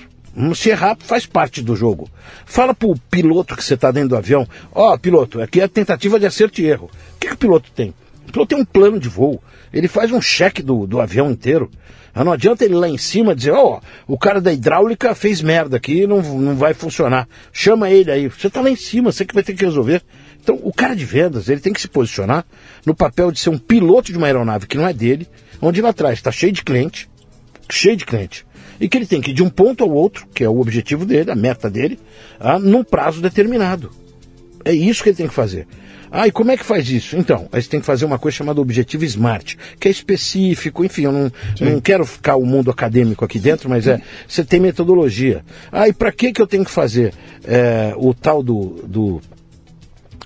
Se errar, faz parte do jogo. Fala para o piloto que você está dentro do avião: ó, oh, piloto, aqui é tentativa de acerto e erro. O que, que o piloto tem? O piloto tem um plano de voo. Ele faz um cheque do, do avião inteiro. Não adianta ele lá em cima dizer, ó, oh, o cara da hidráulica fez merda aqui, não, não vai funcionar. Chama ele aí. Você está lá em cima, você que vai ter que resolver. Então, o cara de vendas, ele tem que se posicionar no papel de ser um piloto de uma aeronave que não é dele, onde lá atrás está cheio de cliente, cheio de cliente, e que ele tem que ir de um ponto ao outro, que é o objetivo dele, a meta dele, ah, num prazo determinado. É isso que ele tem que fazer. Ah, e como é que faz isso? Então, aí você tem que fazer uma coisa chamada objetivo SMART, que é específico, enfim, eu não, não quero ficar o mundo acadêmico aqui dentro, mas é, você tem metodologia. Ah, e para que, que eu tenho que fazer é, o tal do, do,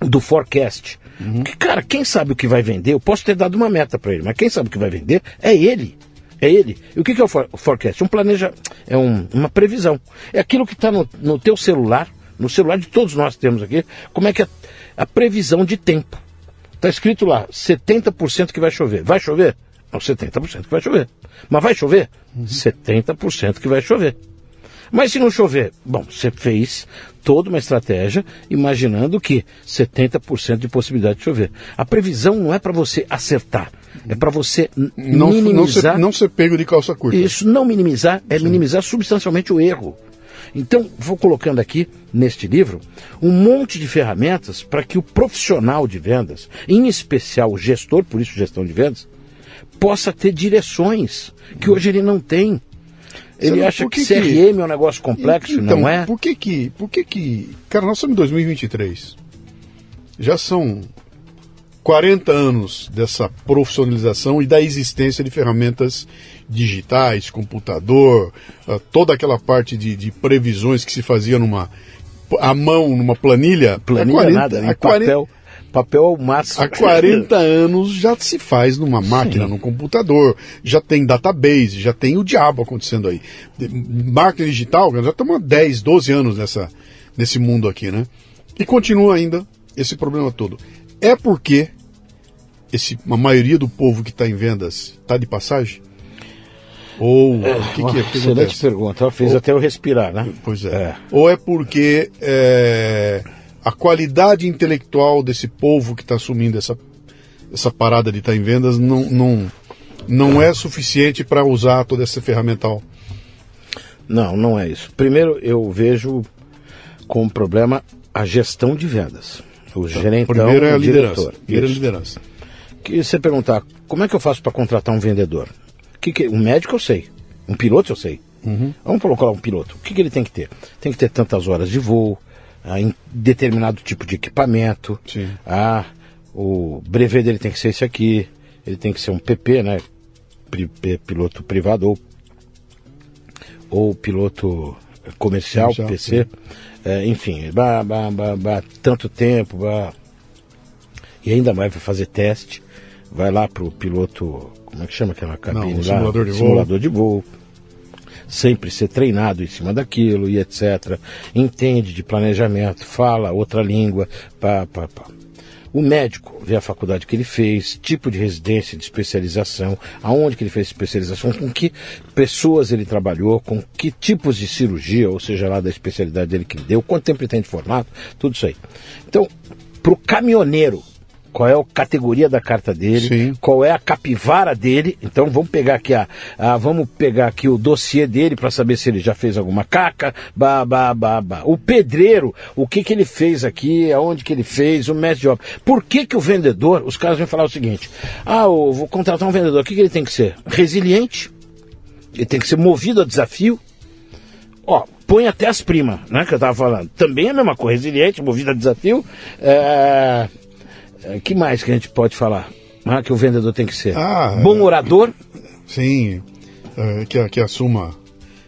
do forecast? Uhum. Que, cara, quem sabe o que vai vender, eu posso ter dado uma meta para ele, mas quem sabe o que vai vender é ele. É ele. E o que, que é o forecast? Um planeja, é um, uma previsão. É aquilo que está no, no teu celular, no celular de todos nós temos aqui, como é que é a previsão de tempo. Está escrito lá, 70% que vai chover. Vai chover? Não, 70% que vai chover. Mas vai chover? Uhum. 70% que vai chover. Mas se não chover? Bom, você fez toda uma estratégia imaginando que 70% de possibilidade de chover. A previsão não é para você acertar, é para você não, minimizar. Não ser, não ser pego de calça curta. Isso, não minimizar, é Sim. minimizar substancialmente o erro. Então, vou colocando aqui neste livro um monte de ferramentas para que o profissional de vendas, em especial o gestor, por isso gestão de vendas, possa ter direções que hoje ele não tem. Ele acha que, que, CRM é um negócio complexo, então, não é? Por que que, por que que, cara, nós estamos em 2023. Já são 40 anos dessa profissionalização e da existência de ferramentas digitais, computador, uh, toda aquela parte de, de, previsões que se fazia numa à mão, numa planilha. Planilha 40, nada, em 40, papel. Papel ao máximo. Há 40 [LAUGHS] anos já se faz numa máquina, Sim. num computador, já tem database, já tem o diabo acontecendo aí. Marketing digital, já estamos há 10, 12 anos nessa, nesse mundo aqui, né? E continua ainda esse problema todo. É porque esse, a maioria do povo que está em vendas está de passagem? Ou é, o que, que é? Que excelente pergunta, ela fez Ou, até eu respirar, né? Pois é. é. Ou é porque é, a qualidade intelectual desse povo que está assumindo essa, essa parada de estar tá em vendas não, não, não é suficiente para usar toda essa ferramental? Não, não é isso. Primeiro, eu vejo como problema a gestão de vendas. O tá. gerentão, Primeiro é a liderança. diretor. Primeiro é a liderança que você perguntar, como é que eu faço para contratar um vendedor? Que que, um médico eu sei, um piloto eu sei. Uhum. Vamos colocar um piloto. O que, que ele tem que ter? Tem que ter tantas horas de voo, ah, em determinado tipo de equipamento. Sim. Ah, o brevet dele tem que ser esse aqui. Ele tem que ser um PP, né? Piloto privado ou, ou piloto comercial, comercial PC. É, enfim, bah, bah, bah, bah, tanto tempo, bah, e ainda mais vai fazer teste vai lá pro piloto, como é que chama aquela cabine Não, lá? Simulador de simulador voo. de voo. Sempre ser treinado em cima daquilo e etc. Entende de planejamento, fala outra língua, pá, pá, pá. O médico vê a faculdade que ele fez, tipo de residência, de especialização, aonde que ele fez especialização, com que pessoas ele trabalhou, com que tipos de cirurgia, ou seja lá da especialidade dele que ele deu, quanto tempo ele tem de formato, tudo isso aí. Então, para o caminhoneiro qual é a categoria da carta dele, Sim. qual é a capivara dele. Então vamos pegar aqui a, a vamos pegar aqui o dossiê dele para saber se ele já fez alguma caca, ba, ba, ba, ba. O pedreiro, o que que ele fez aqui, aonde que ele fez, o mestre de obra. Por que que o vendedor, os caras vão falar o seguinte: "Ah, eu vou contratar um vendedor, o que que ele tem que ser? Resiliente? Ele tem que ser movido a desafio?" Ó, põe até as primas, né, que eu tava falando. Também é a mesma coisa, resiliente, movido a desafio. É, que mais que a gente pode falar? Ah, que o vendedor tem que ser. Ah, Bom orador. Sim, é, que, que assuma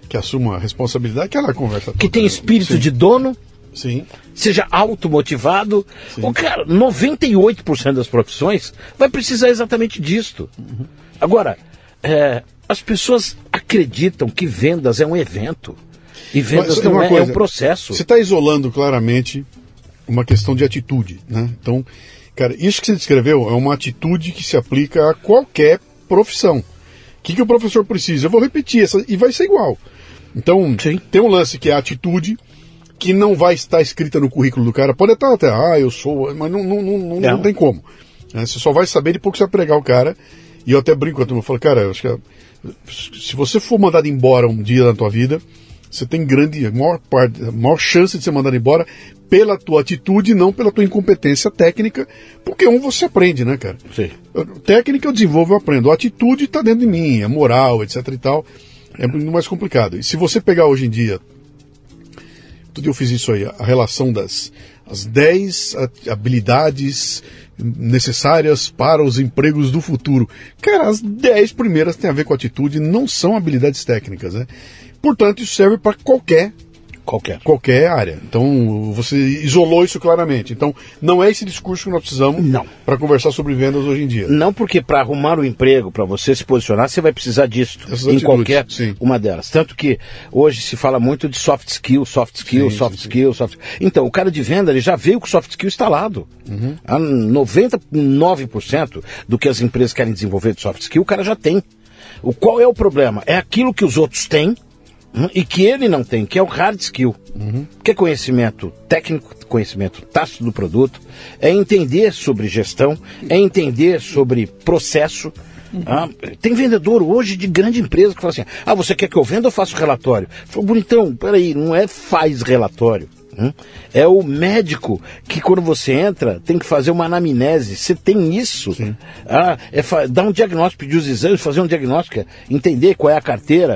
que assuma a responsabilidade, aquela conversa Que tem espírito sim. de dono. Sim. Seja automotivado. O cara, 98% das profissões vai precisar exatamente disto. Uhum. Agora, é, as pessoas acreditam que vendas é um evento. E vendas Mas, não é, coisa, é um processo. Você está isolando claramente uma questão de atitude. Né? Então, Cara, isso que você descreveu é uma atitude que se aplica a qualquer profissão. O que, que o professor precisa? Eu vou repetir essa e vai ser igual. Então, Sim. tem um lance que é a atitude que não vai estar escrita no currículo do cara. Pode estar até, ah, eu sou, mas não, não, não, não, não tem como. Né? Você só vai saber depois que você pregar o cara. E eu até brinco com a turma, eu falo, cara, eu acho que Se você for mandado embora um dia na tua vida, você tem grande, maior, parte, maior chance de ser mandado embora pela tua atitude, não pela tua incompetência técnica, porque um você aprende, né, cara? Sim. Técnica eu desenvolvo, eu aprendo. A atitude está dentro de mim, a moral, etc e tal. É muito mais complicado. E se você pegar hoje em dia, tudo eu fiz isso aí, a relação das as 10 habilidades necessárias para os empregos do futuro. Cara, as 10 primeiras têm a ver com atitude, não são habilidades técnicas, né? Portanto, isso serve para qualquer Qualquer. qualquer área. Então, você isolou isso claramente. Então, não é esse discurso que nós precisamos para conversar sobre vendas hoje em dia. Não porque para arrumar o um emprego, para você se posicionar, você vai precisar disso Essas em atitudes, qualquer sim. uma delas. Tanto que hoje se fala muito de soft skill, soft skill, sim, soft sim, skill, soft Então, o cara de venda, ele já veio com soft skill instalado. Uhum. 99% do que as empresas querem desenvolver de soft skill, o cara já tem. O qual é o problema? É aquilo que os outros têm? E que ele não tem, que é o hard skill, uhum. que é conhecimento técnico, conhecimento tácito do produto, é entender sobre gestão, é entender sobre processo. Uhum. Ah, tem vendedor hoje de grande empresa que fala assim: ah, você quer que eu venda ou faço relatório? Falou, bonitão, peraí, não é faz relatório. Hum? É o médico que quando você entra tem que fazer uma anamnese. Você tem isso? Ah, é dar um diagnóstico, pedir os exames, fazer um diagnóstico, entender qual é a carteira.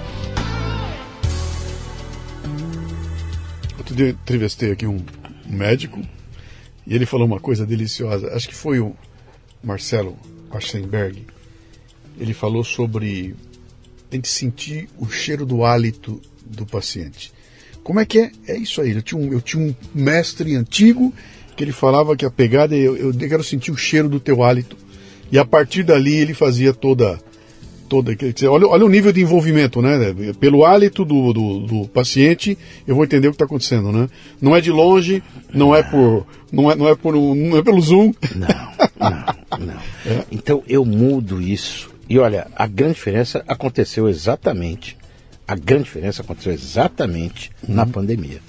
Outro dia entrevistei aqui um médico e ele falou uma coisa deliciosa. Acho que foi o Marcelo Aschenberg. Ele falou sobre tem que sentir o cheiro do hálito do paciente. Como é que é? É isso aí. Eu tinha um, eu tinha um mestre antigo que ele falava que a pegada é eu, eu quero sentir o cheiro do teu hálito. E a partir dali ele fazia toda toda. Olha, olha o nível de envolvimento, né? Pelo hálito do, do, do paciente, eu vou entender o que está acontecendo, né? Não é de longe, não é por. Não é, não é, por, não é pelo Zoom. Não, não, não. [LAUGHS] É. Então eu mudo isso. E olha, a grande diferença aconteceu exatamente. A grande diferença aconteceu exatamente uhum. na pandemia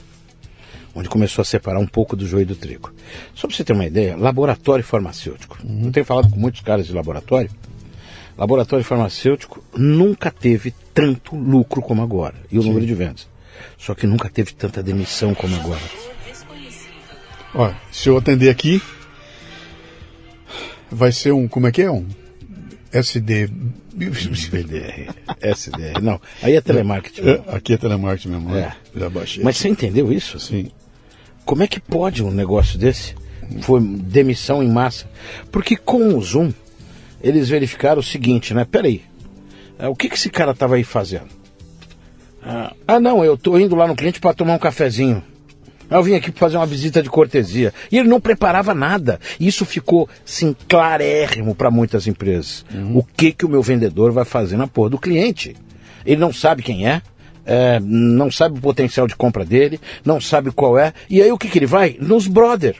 onde começou a separar um pouco do joio do trigo. Só para você ter uma ideia, laboratório farmacêutico. Uhum. Eu tenho falado com muitos caras de laboratório laboratório farmacêutico nunca teve tanto lucro como agora, e o Sim. número de vendas. Só que nunca teve tanta demissão como agora. Olha, se eu atender aqui, vai ser um, como é que é? Um SD. BDR, SDR. Não, aí é telemarketing. É, aqui é telemarketing mesmo. É. Já baixei. Mas você entendeu isso? Sim. Como é que pode um negócio desse? Foi demissão em massa. Porque com o Zoom, eles verificaram o seguinte, né? Peraí, é, o que, que esse cara estava aí fazendo? Ah, não, eu estou indo lá no cliente para tomar um cafezinho. Eu vim aqui para fazer uma visita de cortesia. E ele não preparava nada. Isso ficou, sim, clarérrimo para muitas empresas. Uhum. O que, que o meu vendedor vai fazer na porra do cliente? Ele não sabe quem é, é, não sabe o potencial de compra dele, não sabe qual é. E aí o que, que ele vai? Nos brother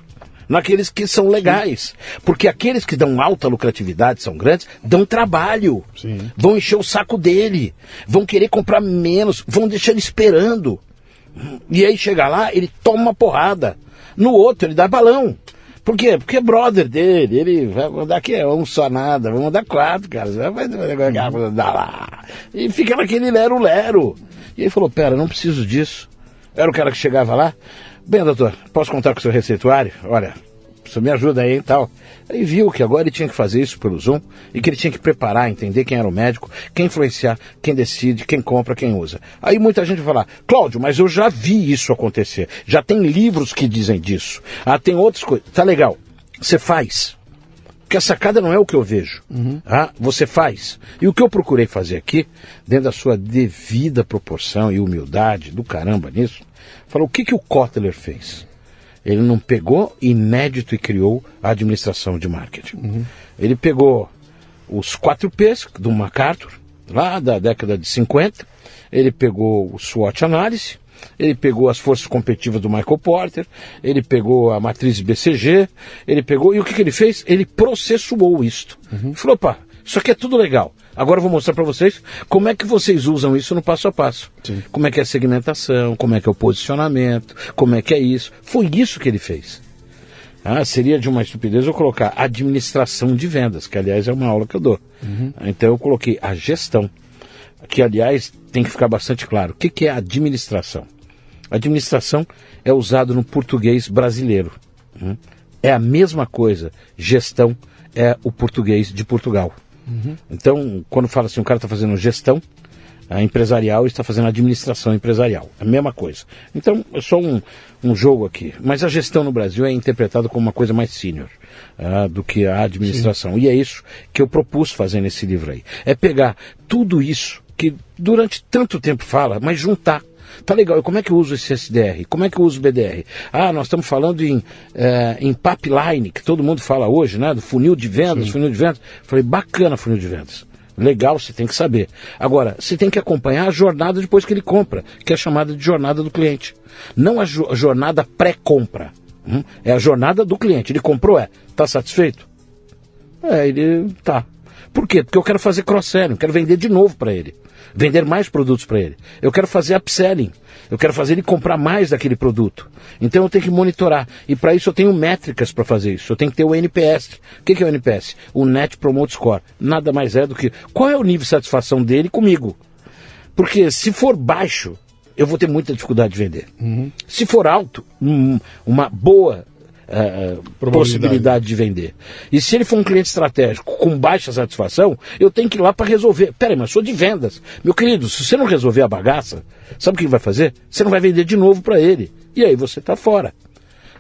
naqueles que são legais. Sim. Porque aqueles que dão alta lucratividade, são grandes, dão trabalho. Sim. Vão encher o saco dele. Vão querer comprar menos. Vão deixar ele esperando. E aí chega lá, ele toma uma porrada. No outro, ele dá balão. Por quê? Porque é brother dele, ele vai mandar aqui é um só nada, vai mandar quatro, cara, vai mandar lá. E fica naquele lero-lero. E ele falou, pera, não preciso disso. Era o cara que chegava lá, Bem, doutor, posso contar com o seu receituário? Olha, você me ajuda aí e tal. Aí viu que agora ele tinha que fazer isso pelo Zoom e que ele tinha que preparar, entender quem era o médico, quem influenciar, quem decide, quem compra, quem usa. Aí muita gente vai falar, Cláudio, mas eu já vi isso acontecer. Já tem livros que dizem disso. Ah, tem outras coisas. Tá legal. Você faz. Porque a sacada não é o que eu vejo. Uhum. Ah, você faz. E o que eu procurei fazer aqui, dentro da sua devida proporção e humildade do caramba nisso, falou o que, que o Kotler fez. Ele não pegou inédito e criou a administração de marketing. Uhum. Ele pegou os 4 P's do MacArthur, lá da década de 50, ele pegou o SWOT análise, ele pegou as forças competitivas do Michael Porter, ele pegou a matriz BCG, ele pegou. E o que, que ele fez? Ele processuou isto. Uhum. Falou, opa, isso aqui é tudo legal. Agora eu vou mostrar para vocês como é que vocês usam isso no passo a passo. Sim. Como é que é a segmentação, como é que é o posicionamento, como é que é isso. Foi isso que ele fez. Ah, seria de uma estupidez eu colocar administração de vendas, que aliás é uma aula que eu dou. Uhum. Então eu coloquei a gestão, que aliás tem que ficar bastante claro. O que, que é administração? Administração é usado no português brasileiro. Hum? É a mesma coisa. Gestão é o português de Portugal. Uhum. Então, quando fala assim, o cara está fazendo gestão empresarial está fazendo administração empresarial. É a mesma coisa. Então, é só um, um jogo aqui. Mas a gestão no Brasil é interpretada como uma coisa mais senior uh, do que a administração. Sim. E é isso que eu propus fazer nesse livro aí. É pegar tudo isso que durante tanto tempo fala, mas juntar. Tá legal, como é que eu uso esse SDR? Como é que eu uso o BDR? Ah, nós estamos falando em, é, em pipeline, que todo mundo fala hoje, né? Do funil de vendas, Sim. funil de vendas. Falei, bacana funil de vendas. Legal, você tem que saber. Agora, você tem que acompanhar a jornada depois que ele compra, que é chamada de jornada do cliente. Não a, jo a jornada pré-compra. Hum? É a jornada do cliente. Ele comprou, é. Está satisfeito? É, ele tá. Por quê? Porque eu quero fazer cross-selling, quero vender de novo para ele vender mais produtos para ele. Eu quero fazer upselling. Eu quero fazer ele comprar mais daquele produto. Então eu tenho que monitorar. E para isso eu tenho métricas para fazer isso. Eu tenho que ter o NPS. O que, que é o NPS? O Net Promote Score. Nada mais é do que qual é o nível de satisfação dele comigo. Porque se for baixo, eu vou ter muita dificuldade de vender. Uhum. Se for alto, uma boa uh, possibilidade de vender. E se ele for um cliente estratégico com baixa satisfação, eu tenho que ir lá para resolver. Peraí, mas sou de vendas. Meu querido, se você não resolver a bagaça, sabe o que ele vai fazer? Você não vai vender de novo para ele. E aí você está fora.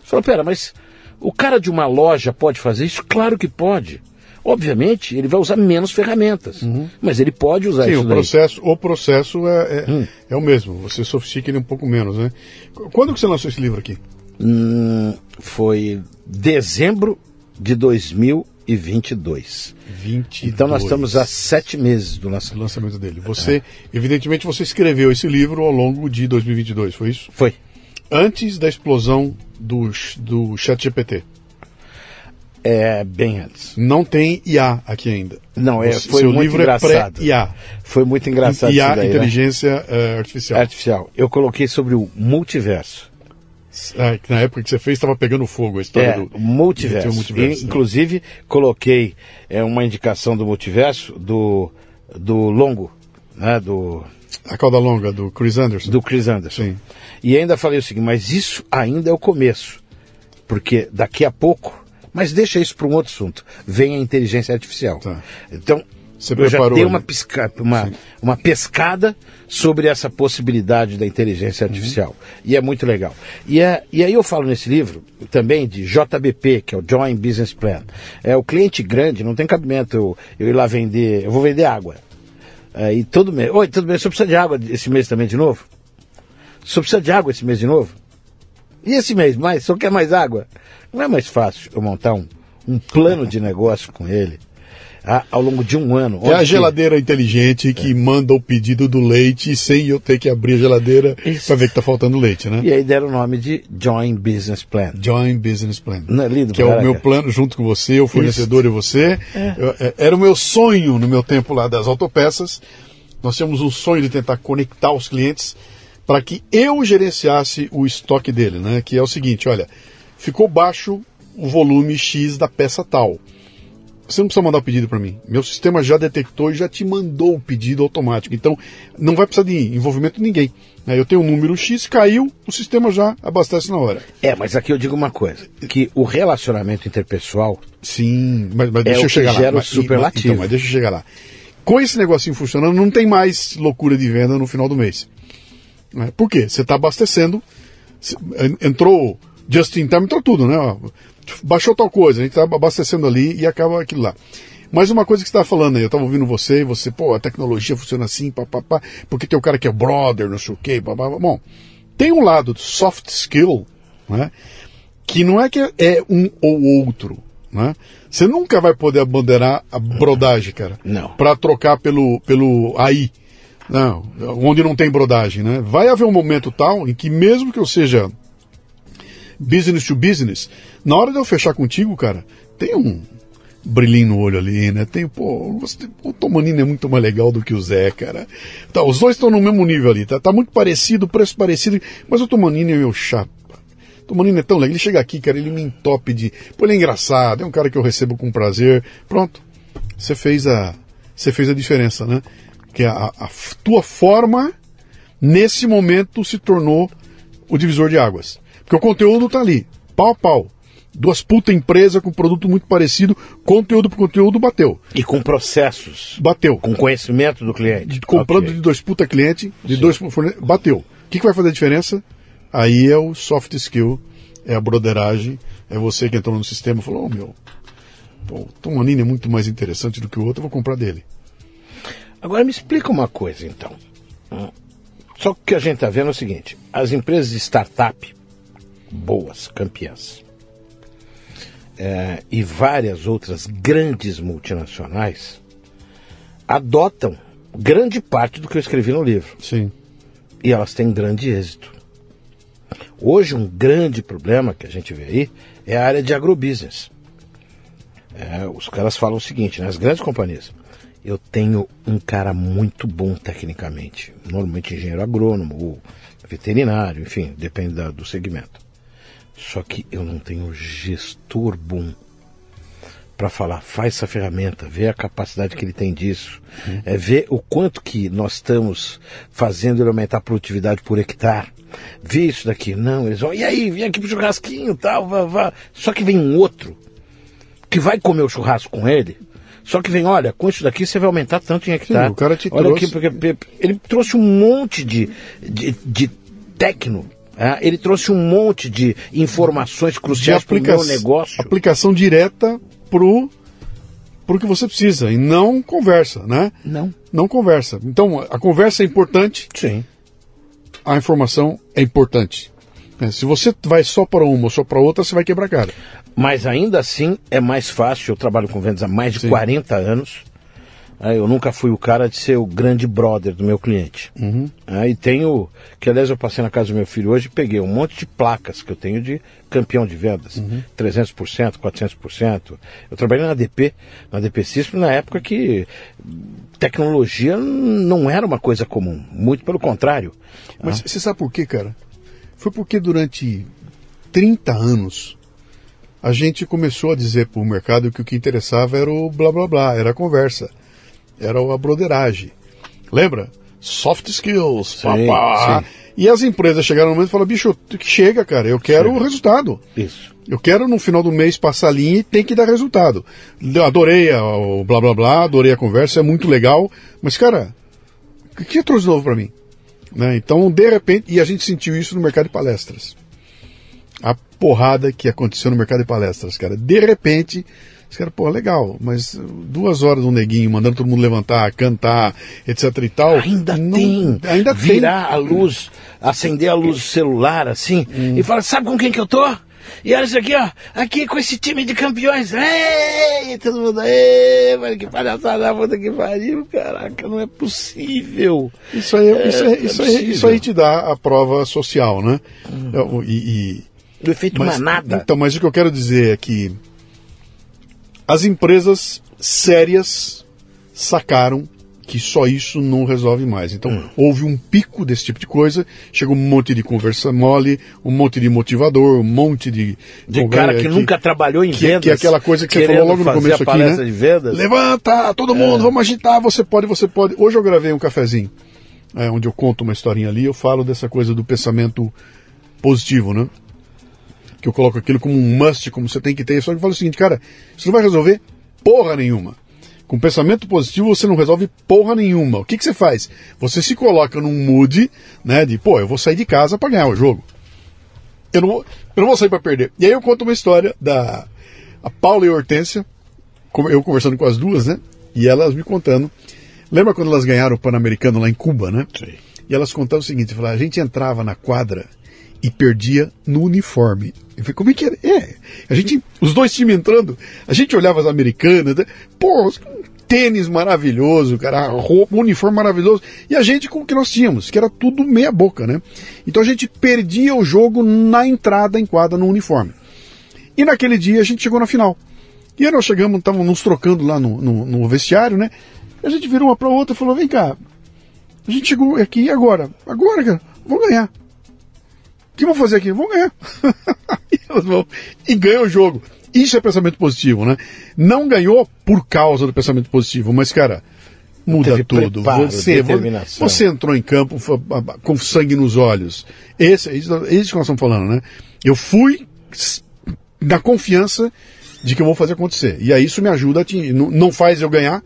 Você fala, pera, mas o cara de uma loja pode fazer isso? Claro que pode. Obviamente, ele vai usar menos ferramentas, uhum. mas ele pode usar Sim, isso. o processo, o processo é, é, hum. é, o mesmo. Você sofistica ele um pouco menos, né? Quando que você lançou esse livro aqui? Hum, foi dezembro de 2022. 22. Então nós estamos há sete meses do lançamento, lançamento dele. Você, é. evidentemente, você escreveu esse livro ao longo de 2022, foi isso? Foi. Antes da explosão do, do Chat GPT. É, bem antes. Não tem IA aqui ainda. Não, é, foi Seu muito livro é engraçado. É IA. Foi muito engraçado. IA, daí, né? inteligência né? artificial. Artificial. Eu coloquei sobre o multiverso. Ah, na época que você fez estava pegando fogo a história é, do multiverso. multiverso e, inclusive coloquei é, uma indicação do multiverso do do longo, né, do a cauda longa do Chris Anderson. Do Chris Anderson. Sim. E ainda falei o seguinte, mas isso ainda é o começo, porque daqui a pouco, mas deixa isso para um outro assunto, vem a inteligência artificial. Tá. Então você eu já dei uma, pisca, uma, uma pescada sobre essa possibilidade da inteligência artificial. Uhum. E é muito legal. E, é, e aí eu falo nesse livro também de JBP, que é o Joint Business Plan. É o cliente grande, não tem cabimento eu, eu ir lá vender, eu vou vender água. É, e todo mês. Oi, tudo bem, você precisa de água esse mês também de novo? Você precisa de água esse mês de novo? E esse mês mais? Só quer mais água? Não é mais fácil eu montar um, um plano de negócio com ele? Ao longo de um ano. É a geladeira que... inteligente que é. manda o pedido do leite sem eu ter que abrir a geladeira para ver que está faltando leite, né? E aí deram o nome de Joint Business Plan. Joint Business Plan. Não é lindo, que é o meu plano junto com você, o fornecedor Isso. e você. É. Eu, é, era o meu sonho no meu tempo lá das autopeças. Nós tínhamos um sonho de tentar conectar os clientes para que eu gerenciasse o estoque dele, né? Que é o seguinte, olha, ficou baixo o volume X da peça tal você não precisa mandar o pedido para mim. Meu sistema já detectou e já te mandou o pedido automático. Então, não vai precisar de envolvimento de ninguém. Eu tenho um número X, caiu, o sistema já abastece na hora. É, mas aqui eu digo uma coisa, que o relacionamento interpessoal... Sim, mas, mas deixa é eu chegar gera lá. O superlativo. Então, mas deixa eu chegar lá. Com esse negocinho funcionando, não tem mais loucura de venda no final do mês. Por quê? Você está abastecendo, entrou just in time, entrou tudo, né? Baixou tal coisa, a gente está abastecendo ali e acaba aquilo lá. Mas uma coisa que você estava falando aí, eu estava ouvindo você, e você, pô, a tecnologia funciona assim, papapá, porque tem o cara que é brother, não sei o quê, papapá. Bom, tem um lado soft skill, né? Que não é que é um ou outro, né? Você nunca vai poder abandeirar a brodagem, cara. Não. Para trocar pelo, pelo AI. Não, onde não tem brodagem, né? Vai haver um momento tal em que mesmo que eu seja business to business, na hora de eu fechar contigo, cara, tem um brilhinho no olho ali, né? Tem, pô, você, o Tomanino é muito mais legal do que o Zé, cara. Tá, os dois estão no mesmo nível ali, tá? Tá muito parecido, preço parecido, mas o Tomanino é meu chapa. O Tomanino é tão legal, ele chega aqui, cara, ele me entope de, pô, ele é engraçado, é um cara que eu recebo com prazer. Pronto. Você fez a você fez a diferença, né? Que a, a tua forma nesse momento se tornou o divisor de águas. Porque o conteúdo tá ali, pau a pau. Duas puta empresa com produto muito parecido, conteúdo por conteúdo bateu. E com processos. Bateu. Com conhecimento do cliente. Comprando okay. de dois puta cliente, de Sim. dois bateu. O que, que vai fazer a diferença? Aí é o soft skill, é a broderagem, é você que entrou no sistema e falou, oh, meu, pô, o Tomanini é muito mais interessante do que o outro, eu vou comprar dele. Agora me explica uma coisa então. Só que o que a gente está vendo é o seguinte: as empresas de startup, boas, campeãs, é, e várias outras grandes multinacionais adotam grande parte do que eu escrevi no livro. Sim. E elas têm grande êxito. Hoje, um grande problema que a gente vê aí é a área de agrobusiness. É, os caras falam o seguinte, nas né, grandes companhias, eu tenho um cara muito bom tecnicamente, normalmente engenheiro agrônomo ou veterinário, enfim, depende da, do segmento. Só que eu não tenho gestor bom para falar, faz essa ferramenta, vê a capacidade que ele tem disso, uhum. é, vê o quanto que nós estamos fazendo ele aumentar a produtividade por hectare. Vê isso daqui. Não, eles vão, e aí, vem aqui pro churrasquinho tal, vá, vá. Só que vem um outro que vai comer o churrasco com ele. Só que vem, olha, com isso daqui você vai aumentar tanto em hectare. Sim, o cara te olha trouxe... aqui, porque ele trouxe um monte de, de, de tecno é, ele trouxe um monte de informações cruciais para o meu negócio. Aplicação direta pro pro que você precisa e não conversa, né? Não. Não conversa. Então a conversa é importante. Sim. A informação é importante. É, se você vai só para uma ou só para outra, você vai quebrar a cara. Mas ainda assim é mais fácil. Eu trabalho com vendas há mais de Sim. 40 anos. É, eu nunca fui o cara de ser o grande brother do meu cliente. Uhum. É, e tenho, que aliás eu passei na casa do meu filho hoje e peguei um monte de placas que eu tenho de campeão de vendas. Uhum. 300%, 400%. Eu trabalhei na ADP, na ADP Cisco, na época que tecnologia não era uma coisa comum. Muito pelo contrário. Mas ah. você sabe por quê, cara? Foi porque durante 30 anos a gente começou a dizer para o mercado que o que interessava era o blá blá blá, era a conversa era a broderagem. Lembra? Soft skills, sim, papá. Sim. E as empresas chegaram no momento e falaram, bicho, chega, cara, eu quero o resultado. Isso. Eu quero no final do mês passar a linha e tem que dar resultado. Adorei o blá blá blá, adorei a conversa, é muito legal, mas, cara, o que trouxe novo para mim? Né? Então, de repente, e a gente sentiu isso no mercado de palestras. A porrada que aconteceu no mercado de palestras, cara. De repente, os caras, pô, legal, mas duas horas um neguinho mandando todo mundo levantar, cantar, etc e tal. Ainda não, tem. Ainda Virar tem. a luz, acender a luz do celular assim hum. e falar, sabe com quem que eu tô? E olha isso aqui, ó. Aqui com esse time de campeões. Ei, todo mundo. Ei, mano, que palhaçada, puta que pariu. Caraca, não é possível. Isso aí, é, isso, aí, é isso, aí, isso aí te dá a prova social, né? Hum. E, e, o efeito mas, manada. Então, mas o que eu quero dizer é que as empresas sérias sacaram que só isso não resolve mais. Então, hum. houve um pico desse tipo de coisa, chegou um monte de conversa mole, um monte de motivador, um monte de... De cara que, que, nunca trabalhou em que, vendas. Que é aquela coisa que você falou logo no começo aqui, né? De vendas. Levanta, todo mundo, é. vamos agitar, você pode, você pode. Hoje eu gravei um cafezinho, é, onde eu conto uma historinha ali, eu falo dessa coisa do pensamento positivo, né? Que eu coloco aquilo como um must, como você tem que ter. Só que eu falo o seguinte, cara, isso não vai resolver porra nenhuma. Com pensamento positivo você não resolve porra nenhuma. O que, que você faz? Você se coloca num mood, né, de, pô, eu vou sair de casa para ganhar o jogo. Eu não, vou, eu não vou sair para perder. E aí eu conto uma história da a Paula e a Hortência, eu conversando com as duas, né? E elas me contando. Lembra quando elas ganharam o Pan-Americano lá em Cuba, né? Sim. E elas contavam o seguinte: falaram, a gente entrava na quadra e perdia no uniforme. Eu falei, como é que era? É, a gente, os dois times entrando, a gente olhava as americanas, né? pô, tênis maravilhoso, cara, roupa, uniforme maravilhoso, e a gente com o que nós tínhamos, que era tudo meia boca, né? Então a gente perdia o jogo na entrada em quadra no uniforme. E naquele dia a gente chegou na final. E aí nós chegamos, estávamos nos trocando lá no, no, no vestiário, né? A gente virou uma para outra e falou: vem cá, a gente chegou aqui agora, agora, cara, vamos ganhar. O que vão fazer aqui? Vamos ganhar. [LAUGHS] e elas vão e ganham o jogo. Isso é pensamento positivo, né? Não ganhou por causa do pensamento positivo, mas, cara, muda tudo. preparo, você, você entrou em campo com sangue nos olhos. Esse, é isso, é isso que nós estamos falando, né? Eu fui na confiança de que eu vou fazer acontecer. E aí isso me ajuda a te, não, não faz eu ganhar,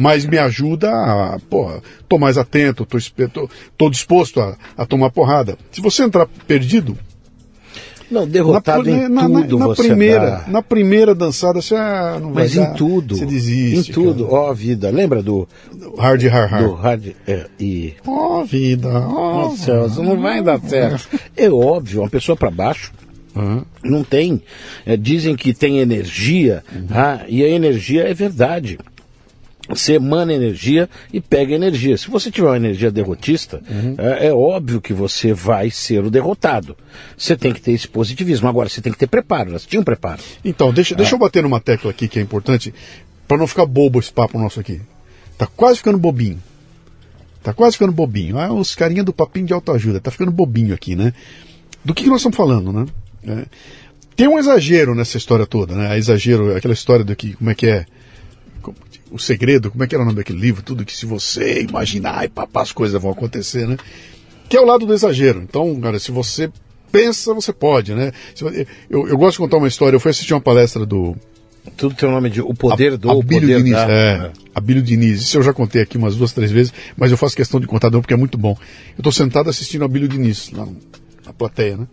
mas me ajuda a, porra, tô mais atento, tô, tô, tô disposto a, a tomar porrada. Se você entrar perdido, Não, derrotado na, em na- na- tudo na você primeira, dá. na primeira dançada você ah, não vai Mas dar, em tudo. Você desiste. Em tudo. Ó, a vida. Lembra do. Hard, hard, hard. do hard. É, e. Ó, vida. ó. Nossa, Celso, não vai dar certo. [LAUGHS] É óbvio, uma pessoa para baixo Aham. não tem. É, dizem que tem energia, ah, e a energia é verdade. Você emana energia e pega energia. Se você tiver uma energia derrotista, é, é óbvio que você vai ser o derrotado. Você tem que ter esse positivismo. Agora, você tem que ter preparo. Elas tinham preparo. Então, deixa, deixa eu bater numa tecla aqui que é importante, para não ficar bobo esse papo nosso aqui. Tá quase ficando bobinho. Tá quase ficando bobinho. Ah, os carinha do papinho de autoajuda. Tá ficando bobinho aqui, né? Do que, que nós estamos falando, né? É, tem um exagero nessa história toda, né? Exagero, aquela história do que, como é que é? O segredo, como é que era o nome daquele livro? Tudo que se você imaginar e papá, as coisas vão acontecer, né? Que é o lado do exagero. Então, cara, se você pensa, você pode, né? Eu, eu gosto de contar uma história. Eu fui assistir uma palestra do Tudo tem o nome de o poder do, o Abílio poder Diniz. da. É, Abílio Diniz. Isso eu já contei aqui umas duas, três vezes, mas eu faço questão de contar não, porque é muito bom. Eu estou sentado assistindo Abílio Diniz, lá na plateia, né?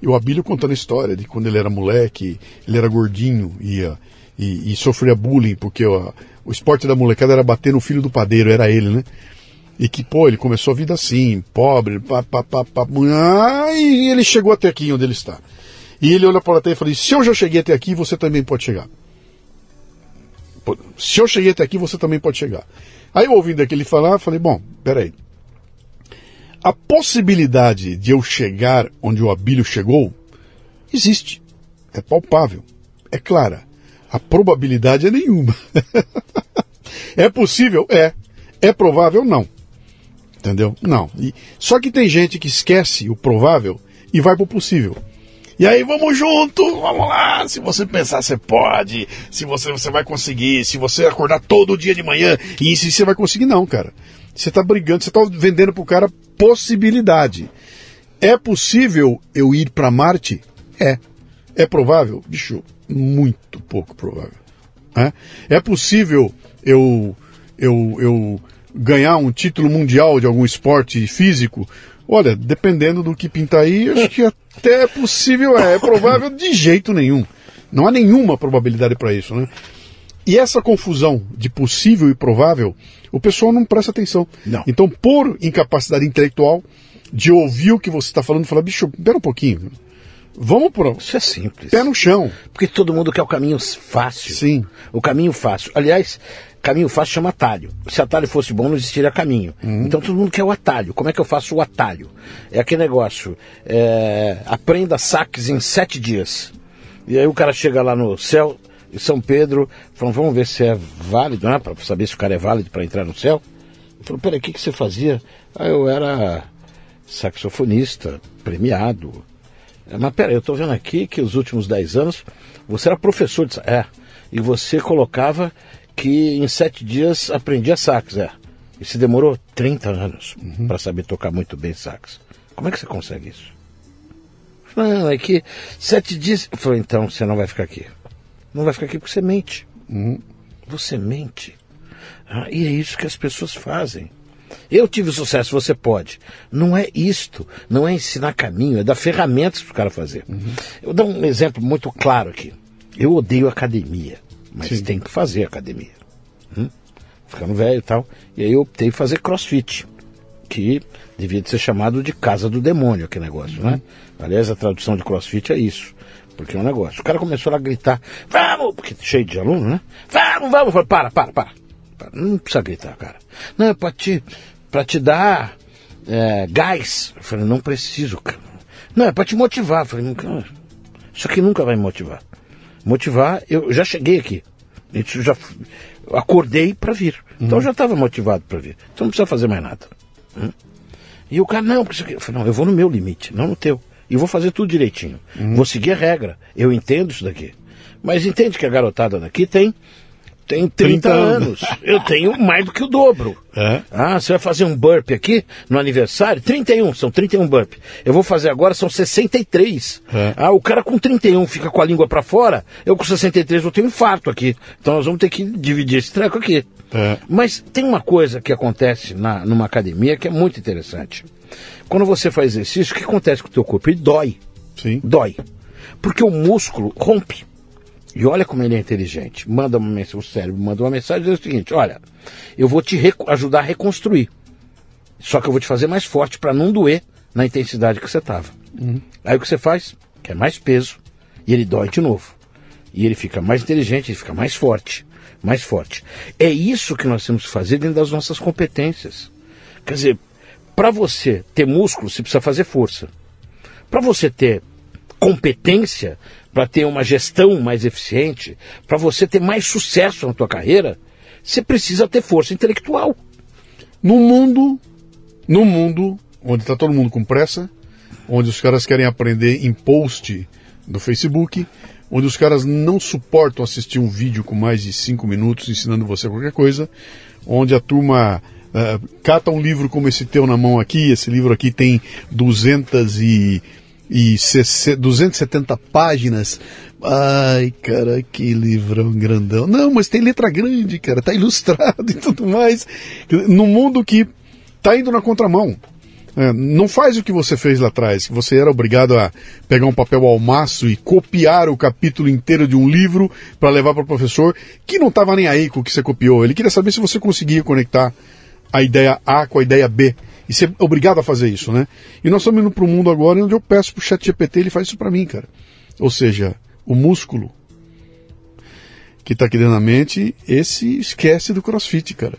E o Abílio contando a história de quando ele era moleque, ele era gordinho ia, e, e sofria bullying, porque ó, o esporte da molecada era bater no filho do padeiro, era ele, né? E que, pô, ele começou a vida assim, pobre, pá, pá, pá, pá, e ele chegou até aqui onde ele está. E ele olha para a plateia e fala: se eu já cheguei até aqui, você também pode chegar. Se eu cheguei até aqui, você também pode chegar. Aí ouvindo aquele falar, falei, bom, peraí. A possibilidade de eu chegar onde o Abílio chegou existe. É palpável. É clara. A probabilidade é nenhuma. [LAUGHS] é possível? É. É provável? Não. Entendeu? Não. E- só que tem gente que esquece o provável e vai pro possível. E aí vamos junto, vamos lá. Se você pensar, você pode. Se você, você vai conseguir. Se você acordar todo dia de manhã e insistir, você vai conseguir. Não, cara. Você tá brigando, você tá vendendo pro cara possibilidade. É possível eu ir para Marte? É. É provável? Bicho, muito pouco provável. né? É possível eu, eu, eu ganhar um título mundial de algum esporte físico? Olha, dependendo do que pintar aí, acho que até é possível, é, é provável de jeito nenhum. Não há nenhuma probabilidade para isso, né? E essa confusão de possível e provável, o pessoal não presta atenção. Não. Então, por incapacidade intelectual, de ouvir o que você está falando, falar, bicho, pera um pouquinho. Vamos por Isso é simples. pé no chão. Porque todo mundo quer o caminho fácil. Sim. O caminho fácil. Aliás, caminho fácil chama atalho. Se atalho fosse bom, não existiria caminho. Então todo mundo quer o atalho. Como é que eu faço o atalho? É aquele negócio. é, aprenda saques em sete dias. E aí o cara chega lá no céu, em São Pedro, fala, vamos ver se é válido, né? Para saber se o cara é válido para entrar no céu. Ele falou, peraí, o que, que você fazia? Ah, eu era saxofonista, premiado. É, Mas peraí, eu estou vendo aqui que os últimos 10 anos você era professor de É. E você colocava que em sete dias aprendia sax, é. E se demorou 30 anos para saber tocar muito bem sax. Como é que você consegue isso? Não, é que sete dias. Eu falei, então você não vai ficar aqui. Não vai ficar aqui porque você mente. Você mente. Ah, e é isso que as pessoas fazem. Eu tive sucesso, você pode. Não é isto, não é ensinar caminho, é dar ferramentas para o cara fazer. Uhum. Eu dou um exemplo muito claro aqui. Eu odeio academia, mas Sim. tem que fazer academia. Hum? Ficando velho e tal. E aí eu optei por fazer crossfit, que devia ser chamado de casa do demônio, aquele negócio, né? uhum. né? Aliás, a tradução de crossfit é isso. Porque é um negócio. O cara começou a gritar, vamos, porque cheio de aluno, né? Vamos, vamos. para, para, para. Não precisa gritar, cara. Não, é pra te, pra te dar é, gás. Eu falei, não preciso, cara. Não, é pra te motivar. Eu falei, isso aqui nunca vai me motivar. Motivar, eu já cheguei aqui. Eu já acordei para vir. Então eu já estava motivado para vir. Então não precisa fazer mais nada. Hum? E o cara, não, eu falei, não, eu vou no meu limite, não no teu. E vou fazer tudo direitinho. Uhum. Vou seguir a regra. Eu entendo isso daqui. Mas entende que a garotada daqui tem tem 30, 30 anos. [LAUGHS] Eu tenho mais do que o dobro. É. Ah, você vai fazer um burp aqui no aniversário? 31, são 31 burp. Eu vou fazer agora, são 63. É. Ah, o cara com 31 fica com a língua para fora, eu com 63 vou ter um infarto aqui. Então nós vamos ter que dividir esse treco aqui. É. Mas tem uma coisa que acontece na, numa academia que é muito interessante. Quando você faz exercício, o que acontece com o teu corpo? Ele dói. Sim. Dói. Porque o músculo rompe. E olha como ele é inteligente. Manda uma mensagem, o cérebro manda uma mensagem diz o seguinte: olha, eu vou te ajudar a reconstruir. Só que eu vou te fazer mais forte para não doer na intensidade que você estava. Uhum. Aí o que você faz? Quer mais peso e ele dói de novo. E ele fica mais inteligente, ele fica mais forte. Mais forte. É isso que nós temos que fazer dentro das nossas competências. Quer dizer, para você ter músculo, você precisa fazer força. Para você ter competência, para ter uma gestão mais eficiente, para você ter mais sucesso na tua carreira, você precisa ter força intelectual. No mundo, no mundo onde está todo mundo com pressa, onde os caras querem aprender em post do Facebook, onde os caras não suportam assistir um vídeo com mais de cinco minutos ensinando você qualquer coisa, onde a turma uh, cata um livro como esse teu na mão aqui, esse livro aqui tem 200 e e 270 páginas. Ai, cara, que livrão grandão. Não, mas tem letra grande, cara, tá [LAUGHS] ilustrado e tudo mais. No mundo que tá indo na contramão. É, não faz o que você fez lá atrás, que você era obrigado a pegar um papel ao maço e copiar o capítulo inteiro de um livro para levar para o professor, que não estava nem aí com o que você copiou. Ele queria saber se você conseguia conectar a ideia A com a ideia B e ser obrigado a fazer isso, né? E nós estamos indo para um mundo agora onde eu peço para o chat GPT, ele faz isso para mim, cara. Ou seja, o músculo que está aqui dentro da mente, esse esquece do crossfit, cara.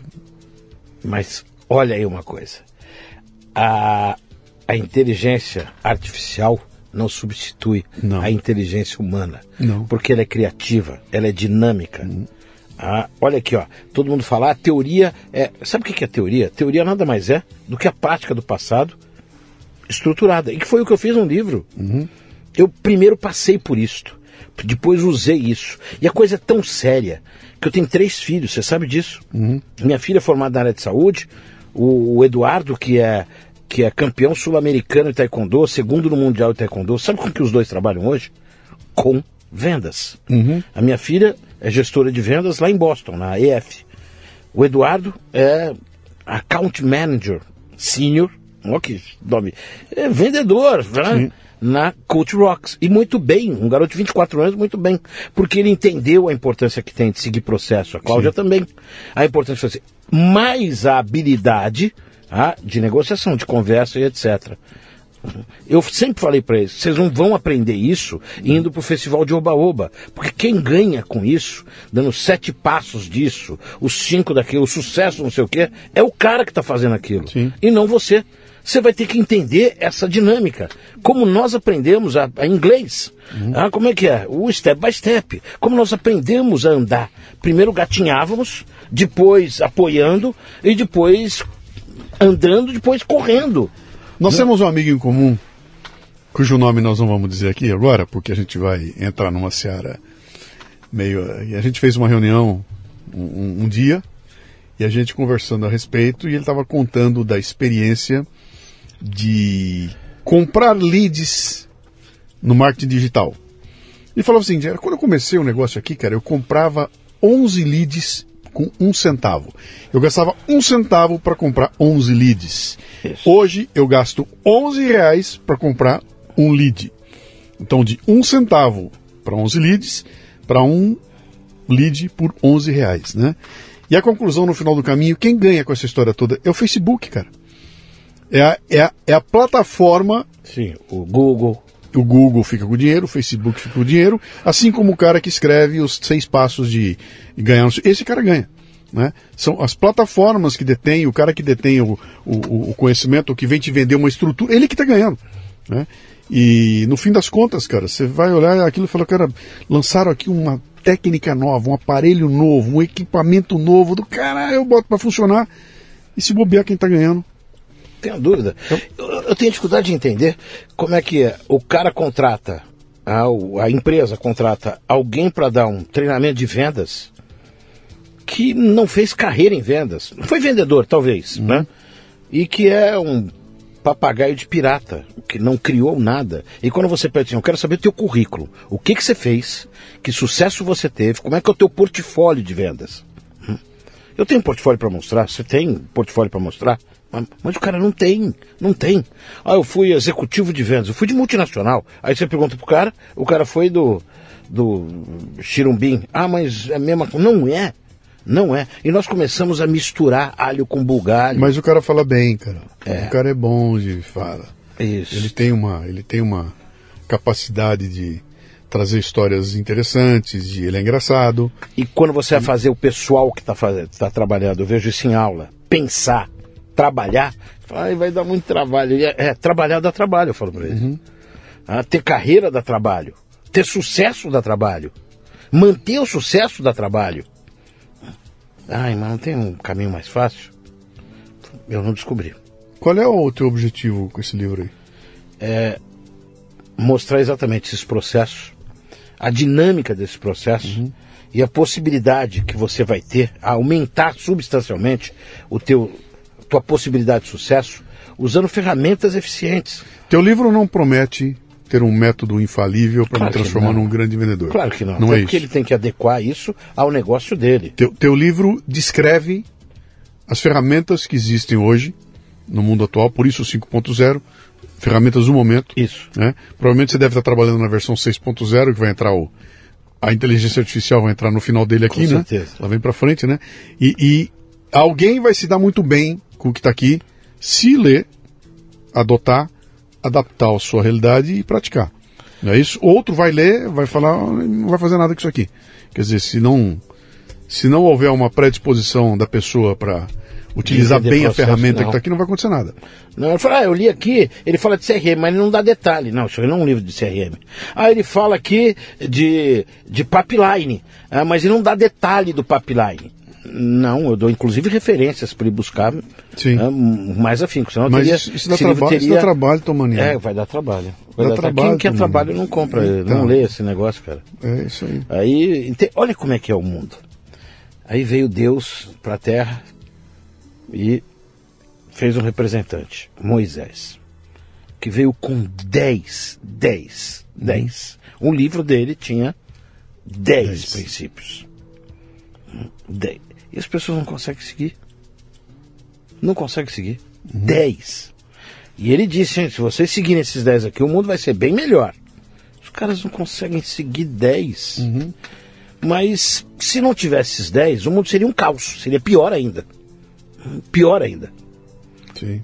Mas olha aí uma coisa. A, a inteligência artificial não substitui não. a inteligência humana. Não. Porque ela é criativa, ela é dinâmica. Hum. Ah, olha aqui, ó. Todo mundo fala, a ah, teoria é. Sabe o que é teoria? Teoria nada mais é do que a prática do passado estruturada. E que foi o que eu fiz no livro. Uhum. Eu primeiro passei por isto. Depois usei isso. E a coisa é tão séria que eu tenho três filhos, você sabe disso? Uhum. Minha filha é formada na área de saúde, o, o Eduardo, que é, que é campeão sul-americano de taekwondo, segundo no mundial de taekwondo, sabe com que os dois trabalham hoje? Com vendas. Uhum. A minha filha é gestora de vendas lá em Boston, na EF. O Eduardo é account manager senior, olha que nome, é vendedor, né? na Coach Rocks. E muito bem, um garoto de 24 anos, muito bem. Porque ele entendeu a importância que tem de seguir processo. A Cláudia Sim. também. A importância de fazer. Mais a habilidade ah, de negociação, de conversa e etc. Eu sempre falei para eles, vocês não vão aprender isso indo para o festival de Oba-Oba, porque quem ganha com isso, dando sete passos disso, os cinco daquilo, o sucesso, não sei o quê, é o cara que está fazendo aquilo, Sim. e não você. Você vai ter que entender essa dinâmica, como nós aprendemos a, a inglês. Uhum. Ah, como é que é? O step by step. Como nós aprendemos a andar. Primeiro gatinhávamos, depois apoiando e depois andando, depois correndo. Nós temos um amigo em comum, cujo nome nós não vamos dizer aqui agora, porque a gente vai entrar numa seara meio. E a gente fez uma reunião um, um dia, e a gente conversando a respeito, e ele estava contando da experiência de comprar leads no marketing digital. Ele falou assim, quando eu comecei o um negócio aqui, cara, eu comprava 11 leads com um centavo. Eu gastava um centavo para comprar 11 leads. Isso. Hoje eu gasto 11 reais para comprar um lead. Então, de um centavo para 11 leads, para um lead por 11 reais, né? E a conclusão no final do caminho, quem ganha com essa história toda é o Facebook, cara. É a, é a, é a plataforma Sim, o Google. O Google fica com o dinheiro, o Facebook fica com o dinheiro, assim como o cara que escreve os seis passos de, ganhar. Esse cara ganha. Né? São as plataformas que detêm, o cara que detém o, o, o conhecimento, que vem te vender uma estrutura, ele que está ganhando. Né? E no fim das contas, cara, você vai olhar aquilo e fala, cara, lançaram aqui uma técnica nova, um aparelho novo, um equipamento novo, do cara, eu boto para funcionar. E se bobear quem está ganhando, Tenho dúvida. Eu, eu tenho dificuldade de entender como é que o cara contrata, a, a empresa contrata alguém para dar um treinamento de vendas que não fez carreira em vendas. Não foi vendedor, talvez, né? E que é um papagaio de pirata, que não criou nada. E quando você pede assim, eu quero saber o teu currículo. O que, que você fez? Que sucesso você teve? Como é que é o teu portfólio de vendas? Eu tenho um portfólio para mostrar, você tem um portfólio para mostrar, mas, o cara não tem, não tem. Ah, eu fui executivo de vendas, eu fui de multinacional. Aí você pergunta pro cara, o cara foi do do Chirumbim. Ah, mas é a mesma coisa. Não é. Não é. E nós começamos a misturar alho com bugalho. mas o cara fala bem, cara. O cara é bom de fala. Isso. Ele tem uma, ele tem uma capacidade de trazer histórias interessantes, de ele é engraçado. E quando você vai fazer o pessoal que está tá trabalhando, eu vejo isso em aula, pensar, trabalhar, ai, vai dar muito trabalho. É, é, trabalhar dá trabalho, eu falo para eles. Ah, ter carreira dá trabalho. Ter sucesso dá trabalho. Manter o sucesso dá trabalho. Ai, mas não tem um caminho mais fácil? Eu não descobri. Qual é o teu objetivo com esse livro aí? mostrar exatamente esses processos, a dinâmica desse processo e a possibilidade que você vai ter a aumentar substancialmente o teu tua possibilidade de sucesso usando ferramentas eficientes. Teu livro não promete ter um método infalível para Claro me transformar num grande vendedor. Claro que não, Não até é porque isso. ele tem que adequar isso ao negócio dele. Teu, teu livro descreve as ferramentas que existem hoje no mundo atual, por isso o 5.0, ferramentas do momento. Isso. né? Provavelmente você deve estar trabalhando na versão 6.0, que vai entrar o. A inteligência artificial vai entrar no final dele aqui, Com né? certeza. Ela vem para frente, né? E, e alguém vai se dar muito bem com o que está aqui, se ler, adotar, adaptar a sua realidade e praticar. Não é isso? Outro vai ler, vai falar, "Ah, não vai fazer nada com isso aqui. Quer dizer, se não, se não houver uma predisposição da pessoa para utilizar bem a processo, ferramenta que não. está aqui, não vai acontecer nada. Não, ele fala, ah, eu li aqui, ele fala de CRM, mas ele não dá detalhe. Não, isso não é um livro de CRM. Ah, ele fala aqui de, de pipeline, ah, mas ele não dá detalhe do pipeline. Não, eu dou inclusive referências para ele buscar Sim. ah, mais afinco. Senão Mas teria- isso, dá livro trabalho, isso teria- dá trabalho, Tomani. É, vai dar trabalho. Vai Dá dar trabalho Quem quer também. trabalho não compra, Então. não lê esse negócio, cara. É isso aí. Aí, olha como é que é o mundo. Aí veio Deus para a terra e fez um representante, Moisés, que veio com 10, 10, 10. O livro dele tinha 10 Dez. princípios. 10. E as pessoas não conseguem seguir. Não conseguem seguir. 10. E ele disse, "Gente, se vocês seguirem esses 10 aqui, o mundo vai ser bem melhor. Os caras não conseguem seguir 10. Mas se não tivesse esses 10, o mundo seria um caos, seria pior ainda. Pior ainda. Sim.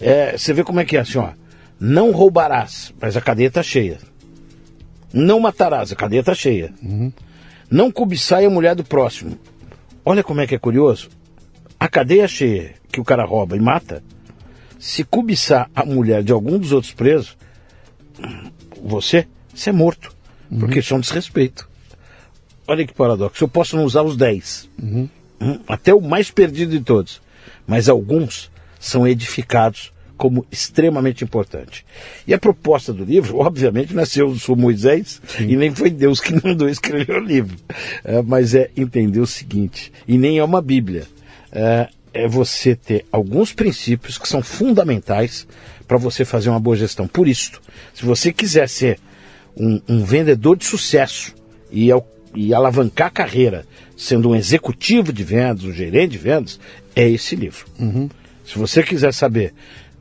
É, você vê como é que é assim, ó. Não roubarás, mas a cadeia está cheia. Não matarás, a cadeia está cheia. Não cobiçai a mulher do próximo. Olha como é que é curioso. A cadeia cheia que o cara rouba e mata, se cobiçar a mulher de algum dos outros presos, você, você é morto. Porque isso é um desrespeito. Olha que paradoxo. Eu posso não usar os 10. Hum, Até o mais perdido de todos. Mas alguns são edificados como extremamente importante. E a proposta do livro, [LAUGHS] obviamente, nasceu do Moisés e nem foi Deus que [LAUGHS] mandou escrever o livro. É, mas é entender o seguinte, e nem é uma Bíblia. É, é você ter alguns princípios que são fundamentais para você fazer uma boa gestão. Por isso, se você quiser ser um, um vendedor de sucesso e e alavancar a carreira sendo um executivo de vendas, um gerente de vendas, é esse livro. Uhum. Se você quiser saber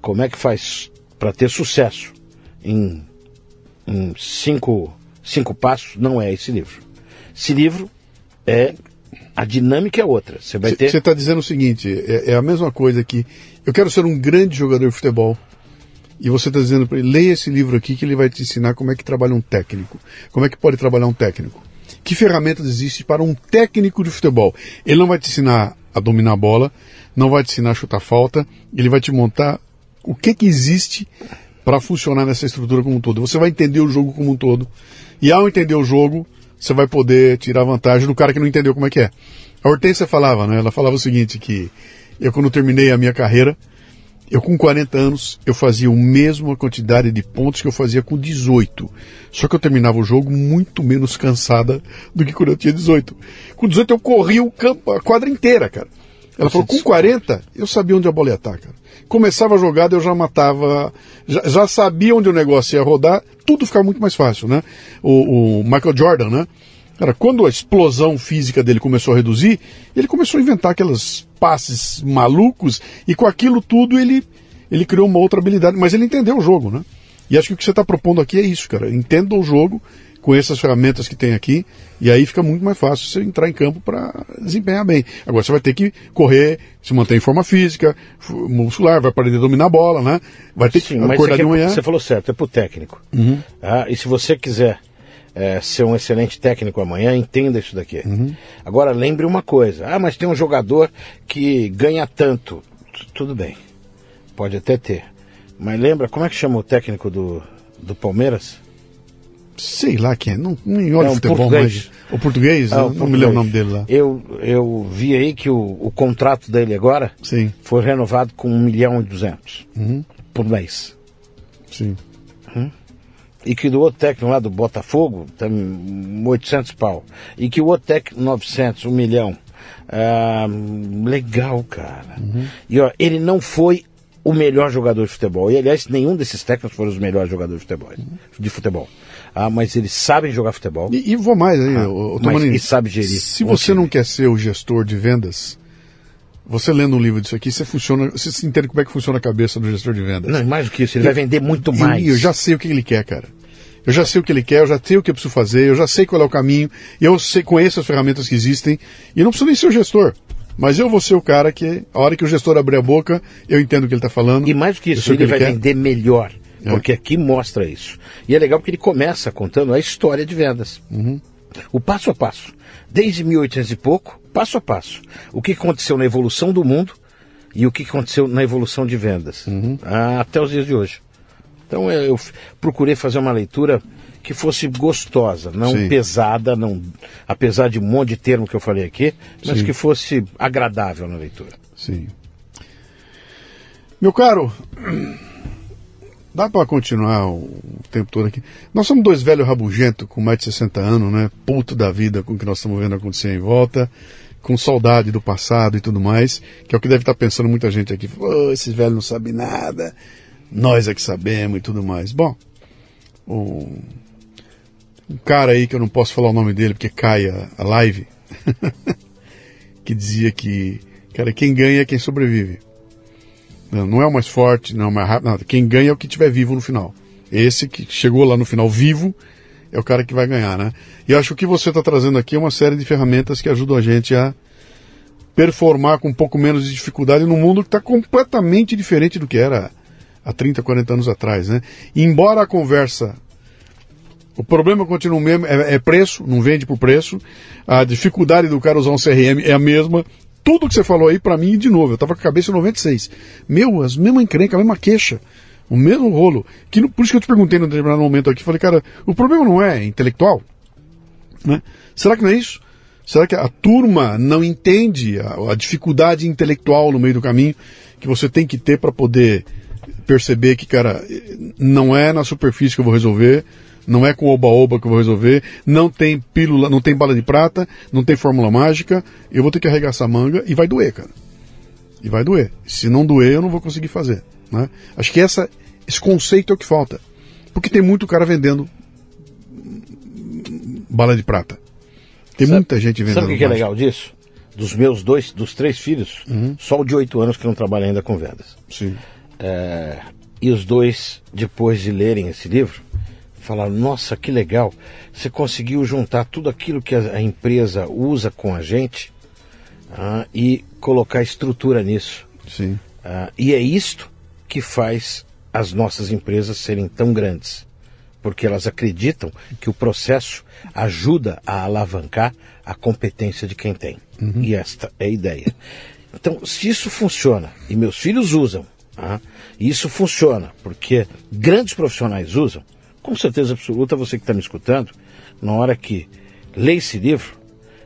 como é que faz para ter sucesso em, em, cinco, cinco passos, não é esse livro. Esse livro é. A dinâmica é outra. Você vai ter. Você está dizendo o seguinte: é, é, a mesma coisa que eu quero ser um grande jogador de futebol. E você está dizendo para ele, leia esse livro aqui que ele vai te ensinar como é que trabalha um técnico. Como é que pode trabalhar um técnico. Que ferramentas existem para um técnico de futebol? Ele não vai te ensinar a dominar a bola, não vai te ensinar a chutar falta, ele vai te montar o que, que existe para funcionar nessa estrutura como um todo. Você vai entender o jogo como um todo. E ao entender o jogo, você vai poder tirar vantagem do cara que não entendeu como é que é. A Hortência falava, né? Ela falava o seguinte, que eu quando terminei a minha carreira, eu com 40 anos, eu fazia a mesma quantidade de pontos que eu fazia com 18. Só que eu terminava o jogo muito menos cansada do que quando eu tinha 18. Com 18 eu corria o campo, a quadra inteira, cara. Ela falou, com 40, eu sabia onde a bola ia estar, cara. Começava a jogada, eu já matava, já, já sabia onde o negócio ia rodar, tudo ficava muito mais fácil, né? O, o Michael Jordan, né? Cara, quando a explosão física dele começou a reduzir, ele começou a inventar aqueles passes malucos e com aquilo tudo ele, ele criou uma outra habilidade, mas ele entendeu o jogo, né? E acho que o que você está propondo aqui é isso, cara. Entenda o jogo com essas ferramentas que tem aqui, e aí fica muito mais fácil você entrar em campo para desempenhar bem. Agora você vai ter que correr, se manter em forma física, muscular, vai aprender a dominar a bola, né? Vai ter Sim, que acordar de é manhã. Você falou certo, é pro técnico. Uhum. Ah, e se você quiser é, ser um excelente técnico amanhã, entenda isso daqui. Uhum. Agora lembre uma coisa, ah, mas tem um jogador que ganha tanto. T Tudo bem, pode até ter. Mas lembra, como é que chama o técnico do, do Palmeiras? Sei lá quem é, não, nem olha é um futebol, português. mas o português, é, não português. me lembro o nome dele lá. Eu, eu vi aí que o, o contrato dele agora Sim. foi renovado com 1 milhão e 200 uhum. por mês. Sim. Uhum. E que do outro técnico lá do Botafogo, tem 800 pau. E que o outro técnico, 900, 1 milhão. Ah, legal, cara. Uhum. E ó, ele não foi o melhor jogador de futebol. E aliás, nenhum desses técnicos foram os melhores jogadores de futebol. Uhum. De futebol. Ah, mas eles sabem jogar futebol. E, e vou mais aí, ah, o, mas, e sabe gerir. Se você não quer ser o gestor de vendas, você lendo um livro disso aqui, você funciona, você se entende como é que funciona a cabeça do gestor de vendas. Não, mais do que isso, ele eu, vai vender muito mais. Eu, eu já sei o que ele quer, cara. Eu já sei o que ele quer, eu já sei o que eu preciso fazer, eu já sei qual é o caminho, eu sei, conheço as ferramentas que existem, e não preciso nem ser o gestor. Mas eu vou ser o cara que, a hora que o gestor abrir a boca, eu entendo o que ele está falando. E mais do que isso, ele, ele vai vender melhor. É. Porque aqui mostra isso. E é legal porque ele começa contando a história de vendas. Uhum. O passo a passo. Desde 1800 e pouco, passo a passo. O que aconteceu na evolução do mundo e o que aconteceu na evolução de vendas. Uhum. Até os dias de hoje. Então eu procurei fazer uma leitura que fosse gostosa, não Sim. pesada, não, apesar de um monte de termo que eu falei aqui, mas Sim. que fosse agradável na leitura. Sim. Meu caro, dá para continuar o tempo todo aqui. Nós somos dois velhos rabugentos com mais de 60 anos, né? Puto da vida com o que nós estamos vendo acontecer em volta, com saudade do passado e tudo mais, que é o que deve estar pensando muita gente aqui. Oh, esses velhos não sabem nada, nós é que sabemos e tudo mais. Bom, o, um cara aí que eu não posso falar o nome dele porque cai a, a live, [LAUGHS] que dizia que, cara, quem ganha é quem sobrevive. Não, é o mais forte, não é o mais rápido, nada. Quem ganha é o que estiver vivo no final. Esse que chegou lá no final vivo é o cara que vai ganhar, né? E acho que o que você está trazendo aqui é uma série de ferramentas que ajudam a gente a performar com um pouco menos de dificuldade num mundo que está completamente diferente do que era há 30, 40 anos atrás, né? Embora a conversa o problema continua o mesmo, é, é, preço, não vende por preço. A dificuldade do cara usar um CRM é a mesma tudo que você falou aí para mim, de novo, eu tava com a cabeça em 96. Meu, as mesmas encrencas, a mesma queixa, o mesmo rolo. Que, por isso que eu te perguntei no determinado momento aqui, falei, cara, o problema não é intelectual? Né? Será que não é isso? Será que a turma não entende a, a dificuldade intelectual no meio do caminho que você tem que ter para poder perceber que, cara, não é na superfície que eu vou resolver, não é com oba-oba que eu vou resolver, não tem pílula, não tem bala de prata, não tem fórmula mágica, eu vou ter que arregaçar a manga e vai doer, cara. E vai doer. Se não doer, eu não vou conseguir fazer. Né? Acho que essa, esse conceito é o que falta. Porque tem muito cara vendendo bala de prata. Tem sabe, muita gente vendendo. Sabe o que, é legal disso? Dos meus dois, dos três filhos, uhum. só o de oito anos que não trabalha ainda com vendas. Sim. É, e os dois, depois de lerem esse livro, falaram: Nossa, que legal! Você conseguiu juntar tudo aquilo que a, empresa usa com a gente ah, e colocar estrutura nisso. Sim. Ah, e é isto que faz as nossas empresas serem tão grandes. Porque elas acreditam que o processo ajuda a alavancar a competência de quem tem. Uhum. E esta é a ideia. Então, se isso funciona e meus filhos usam, ah, isso funciona porque grandes profissionais usam, com certeza absoluta você que está me escutando, na hora que lê esse livro,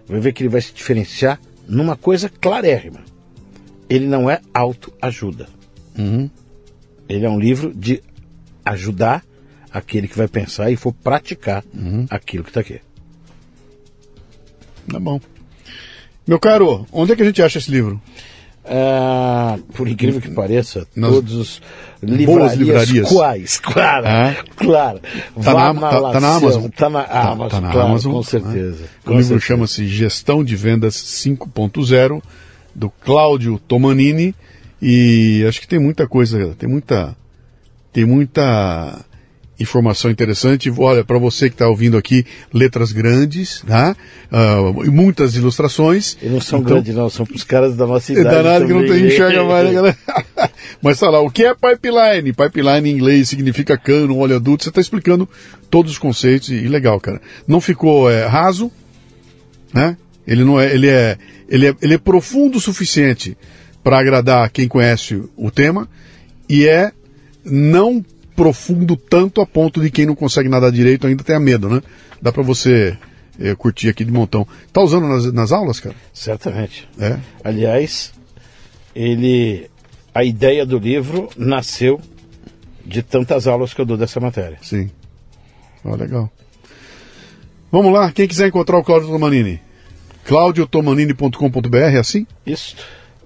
vai ver que ele vai se diferenciar numa coisa clarérrima. Ele não é autoajuda. Uhum. Ele é um livro de ajudar aquele que vai pensar e for praticar uhum. aquilo que está aqui. Tá bom. Meu caro, onde é que a gente acha esse livro? Ah, por incrível que pareça, Nas todos os livrarias, livrarias. quais, claro, ah. claro. Tá na, tá, tá, na Amazon. Tá na tá, Amazon, tá na claro, Amazon, com certeza. Né? Com o livro chama-se Gestão de Vendas 5.0, do Cláudio Tomanini, e acho que tem muita coisa, tem muita, tem muita informação interessante. Olha, para você que está ouvindo aqui, letras grandes, tá? Uh, muitas ilustrações. E não são então, grandes, não, são para os caras da nossa [LAUGHS] idade. É danado que não tem enxerga mais, né, galera? [LAUGHS] Mas tá lá, o que é pipeline? Pipeline em inglês significa cano, óleo adulto. Você está explicando todos os conceitos e, e legal, cara. Não ficou é, raso, né? Ele não é, ele é, ele é, ele é profundo o suficiente para agradar quem conhece o tema e é não profundo tanto a ponto de quem não consegue nadar direito ainda tenha medo, né? Dá para você é, curtir aqui de montão. Tá usando nas, nas aulas, cara? Certamente. É. Aliás, ele, a ideia do livro nasceu de tantas aulas que eu dou dessa matéria. Sim. Ó, legal. Vamos lá, quem quiser encontrar o Cláudio Tomanini, claudiotomanini.com.br, é assim? Isso.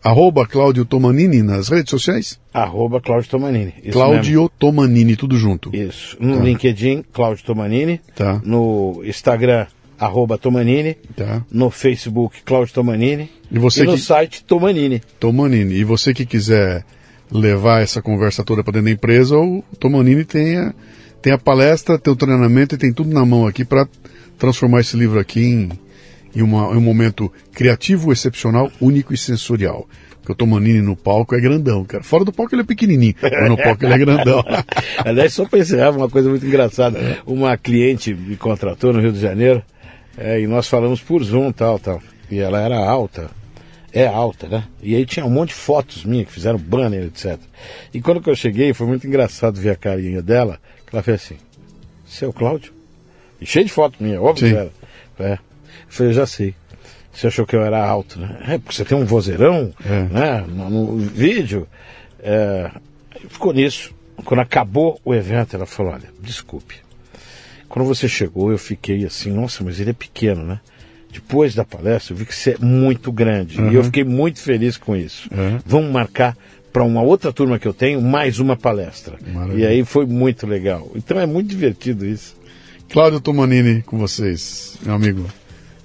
Arroba Cláudio Tomanini nas redes sociais? Arroba Cláudio Tomanini. Cláudio mesmo. Tomanini, tudo junto. Isso. No tá. LinkedIn, Cláudio Tomanini. Tá. No Instagram, arroba Tomanini. Tá. No Facebook, Cláudio Tomanini. E, você e no que... site, Tomanini. Tomanini. E você que quiser levar essa conversa toda para dentro da empresa, o Tomanini tem a, tem a palestra, tem o treinamento e tem tudo na mão aqui para transformar esse livro aqui em em, uma, um momento criativo, excepcional, único e sensorial. Porque o Tomanini no palco é grandão, cara. Fora do palco ele é pequenininho, mas no palco ele é grandão. [LAUGHS] Aliás, só para encerrar, uma coisa muito engraçada. É. Uma cliente me contratou no Rio de Janeiro é, e nós falamos por Zoom tal, tal. E ela era alta, é alta, né? E aí tinha um monte de fotos minhas que fizeram banner, etc. E quando eu cheguei, foi muito engraçado ver a carinha dela, que ela fez assim, seu Cláudio? E cheio de fotos minha, óbvio Sim. que era. É. Eu falei, eu já sei. Você achou que eu era alto, né? É, porque você tem um vozeirão, é. né? No, no vídeo. É, ficou nisso. Quando acabou o evento, ela falou, olha, desculpe. Quando você chegou, eu fiquei assim, nossa, mas ele é pequeno, né? Depois da palestra, eu vi que você é muito grande. Uhum. E eu fiquei muito feliz com isso. Uhum. Vamos marcar para uma outra turma que eu tenho mais uma palestra. Maravilha. E aí foi muito legal. Então é muito divertido isso. Cláudio Tomanini com vocês, meu amigo.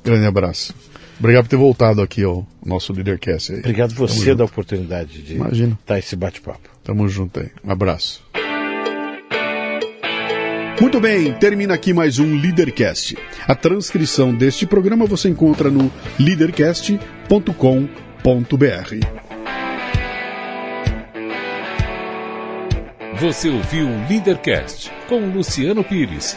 Grande abraço. Obrigado por ter voltado aqui ao nosso Leadercast. Aí. Obrigado você da oportunidade de Imagina. estar esse bate-papo. Tamo junto aí. Um abraço. Muito bem, termina aqui mais um Leadercast. A transcrição deste programa você encontra no leadercast.com.br. Você ouviu o Leadercast com Luciano Pires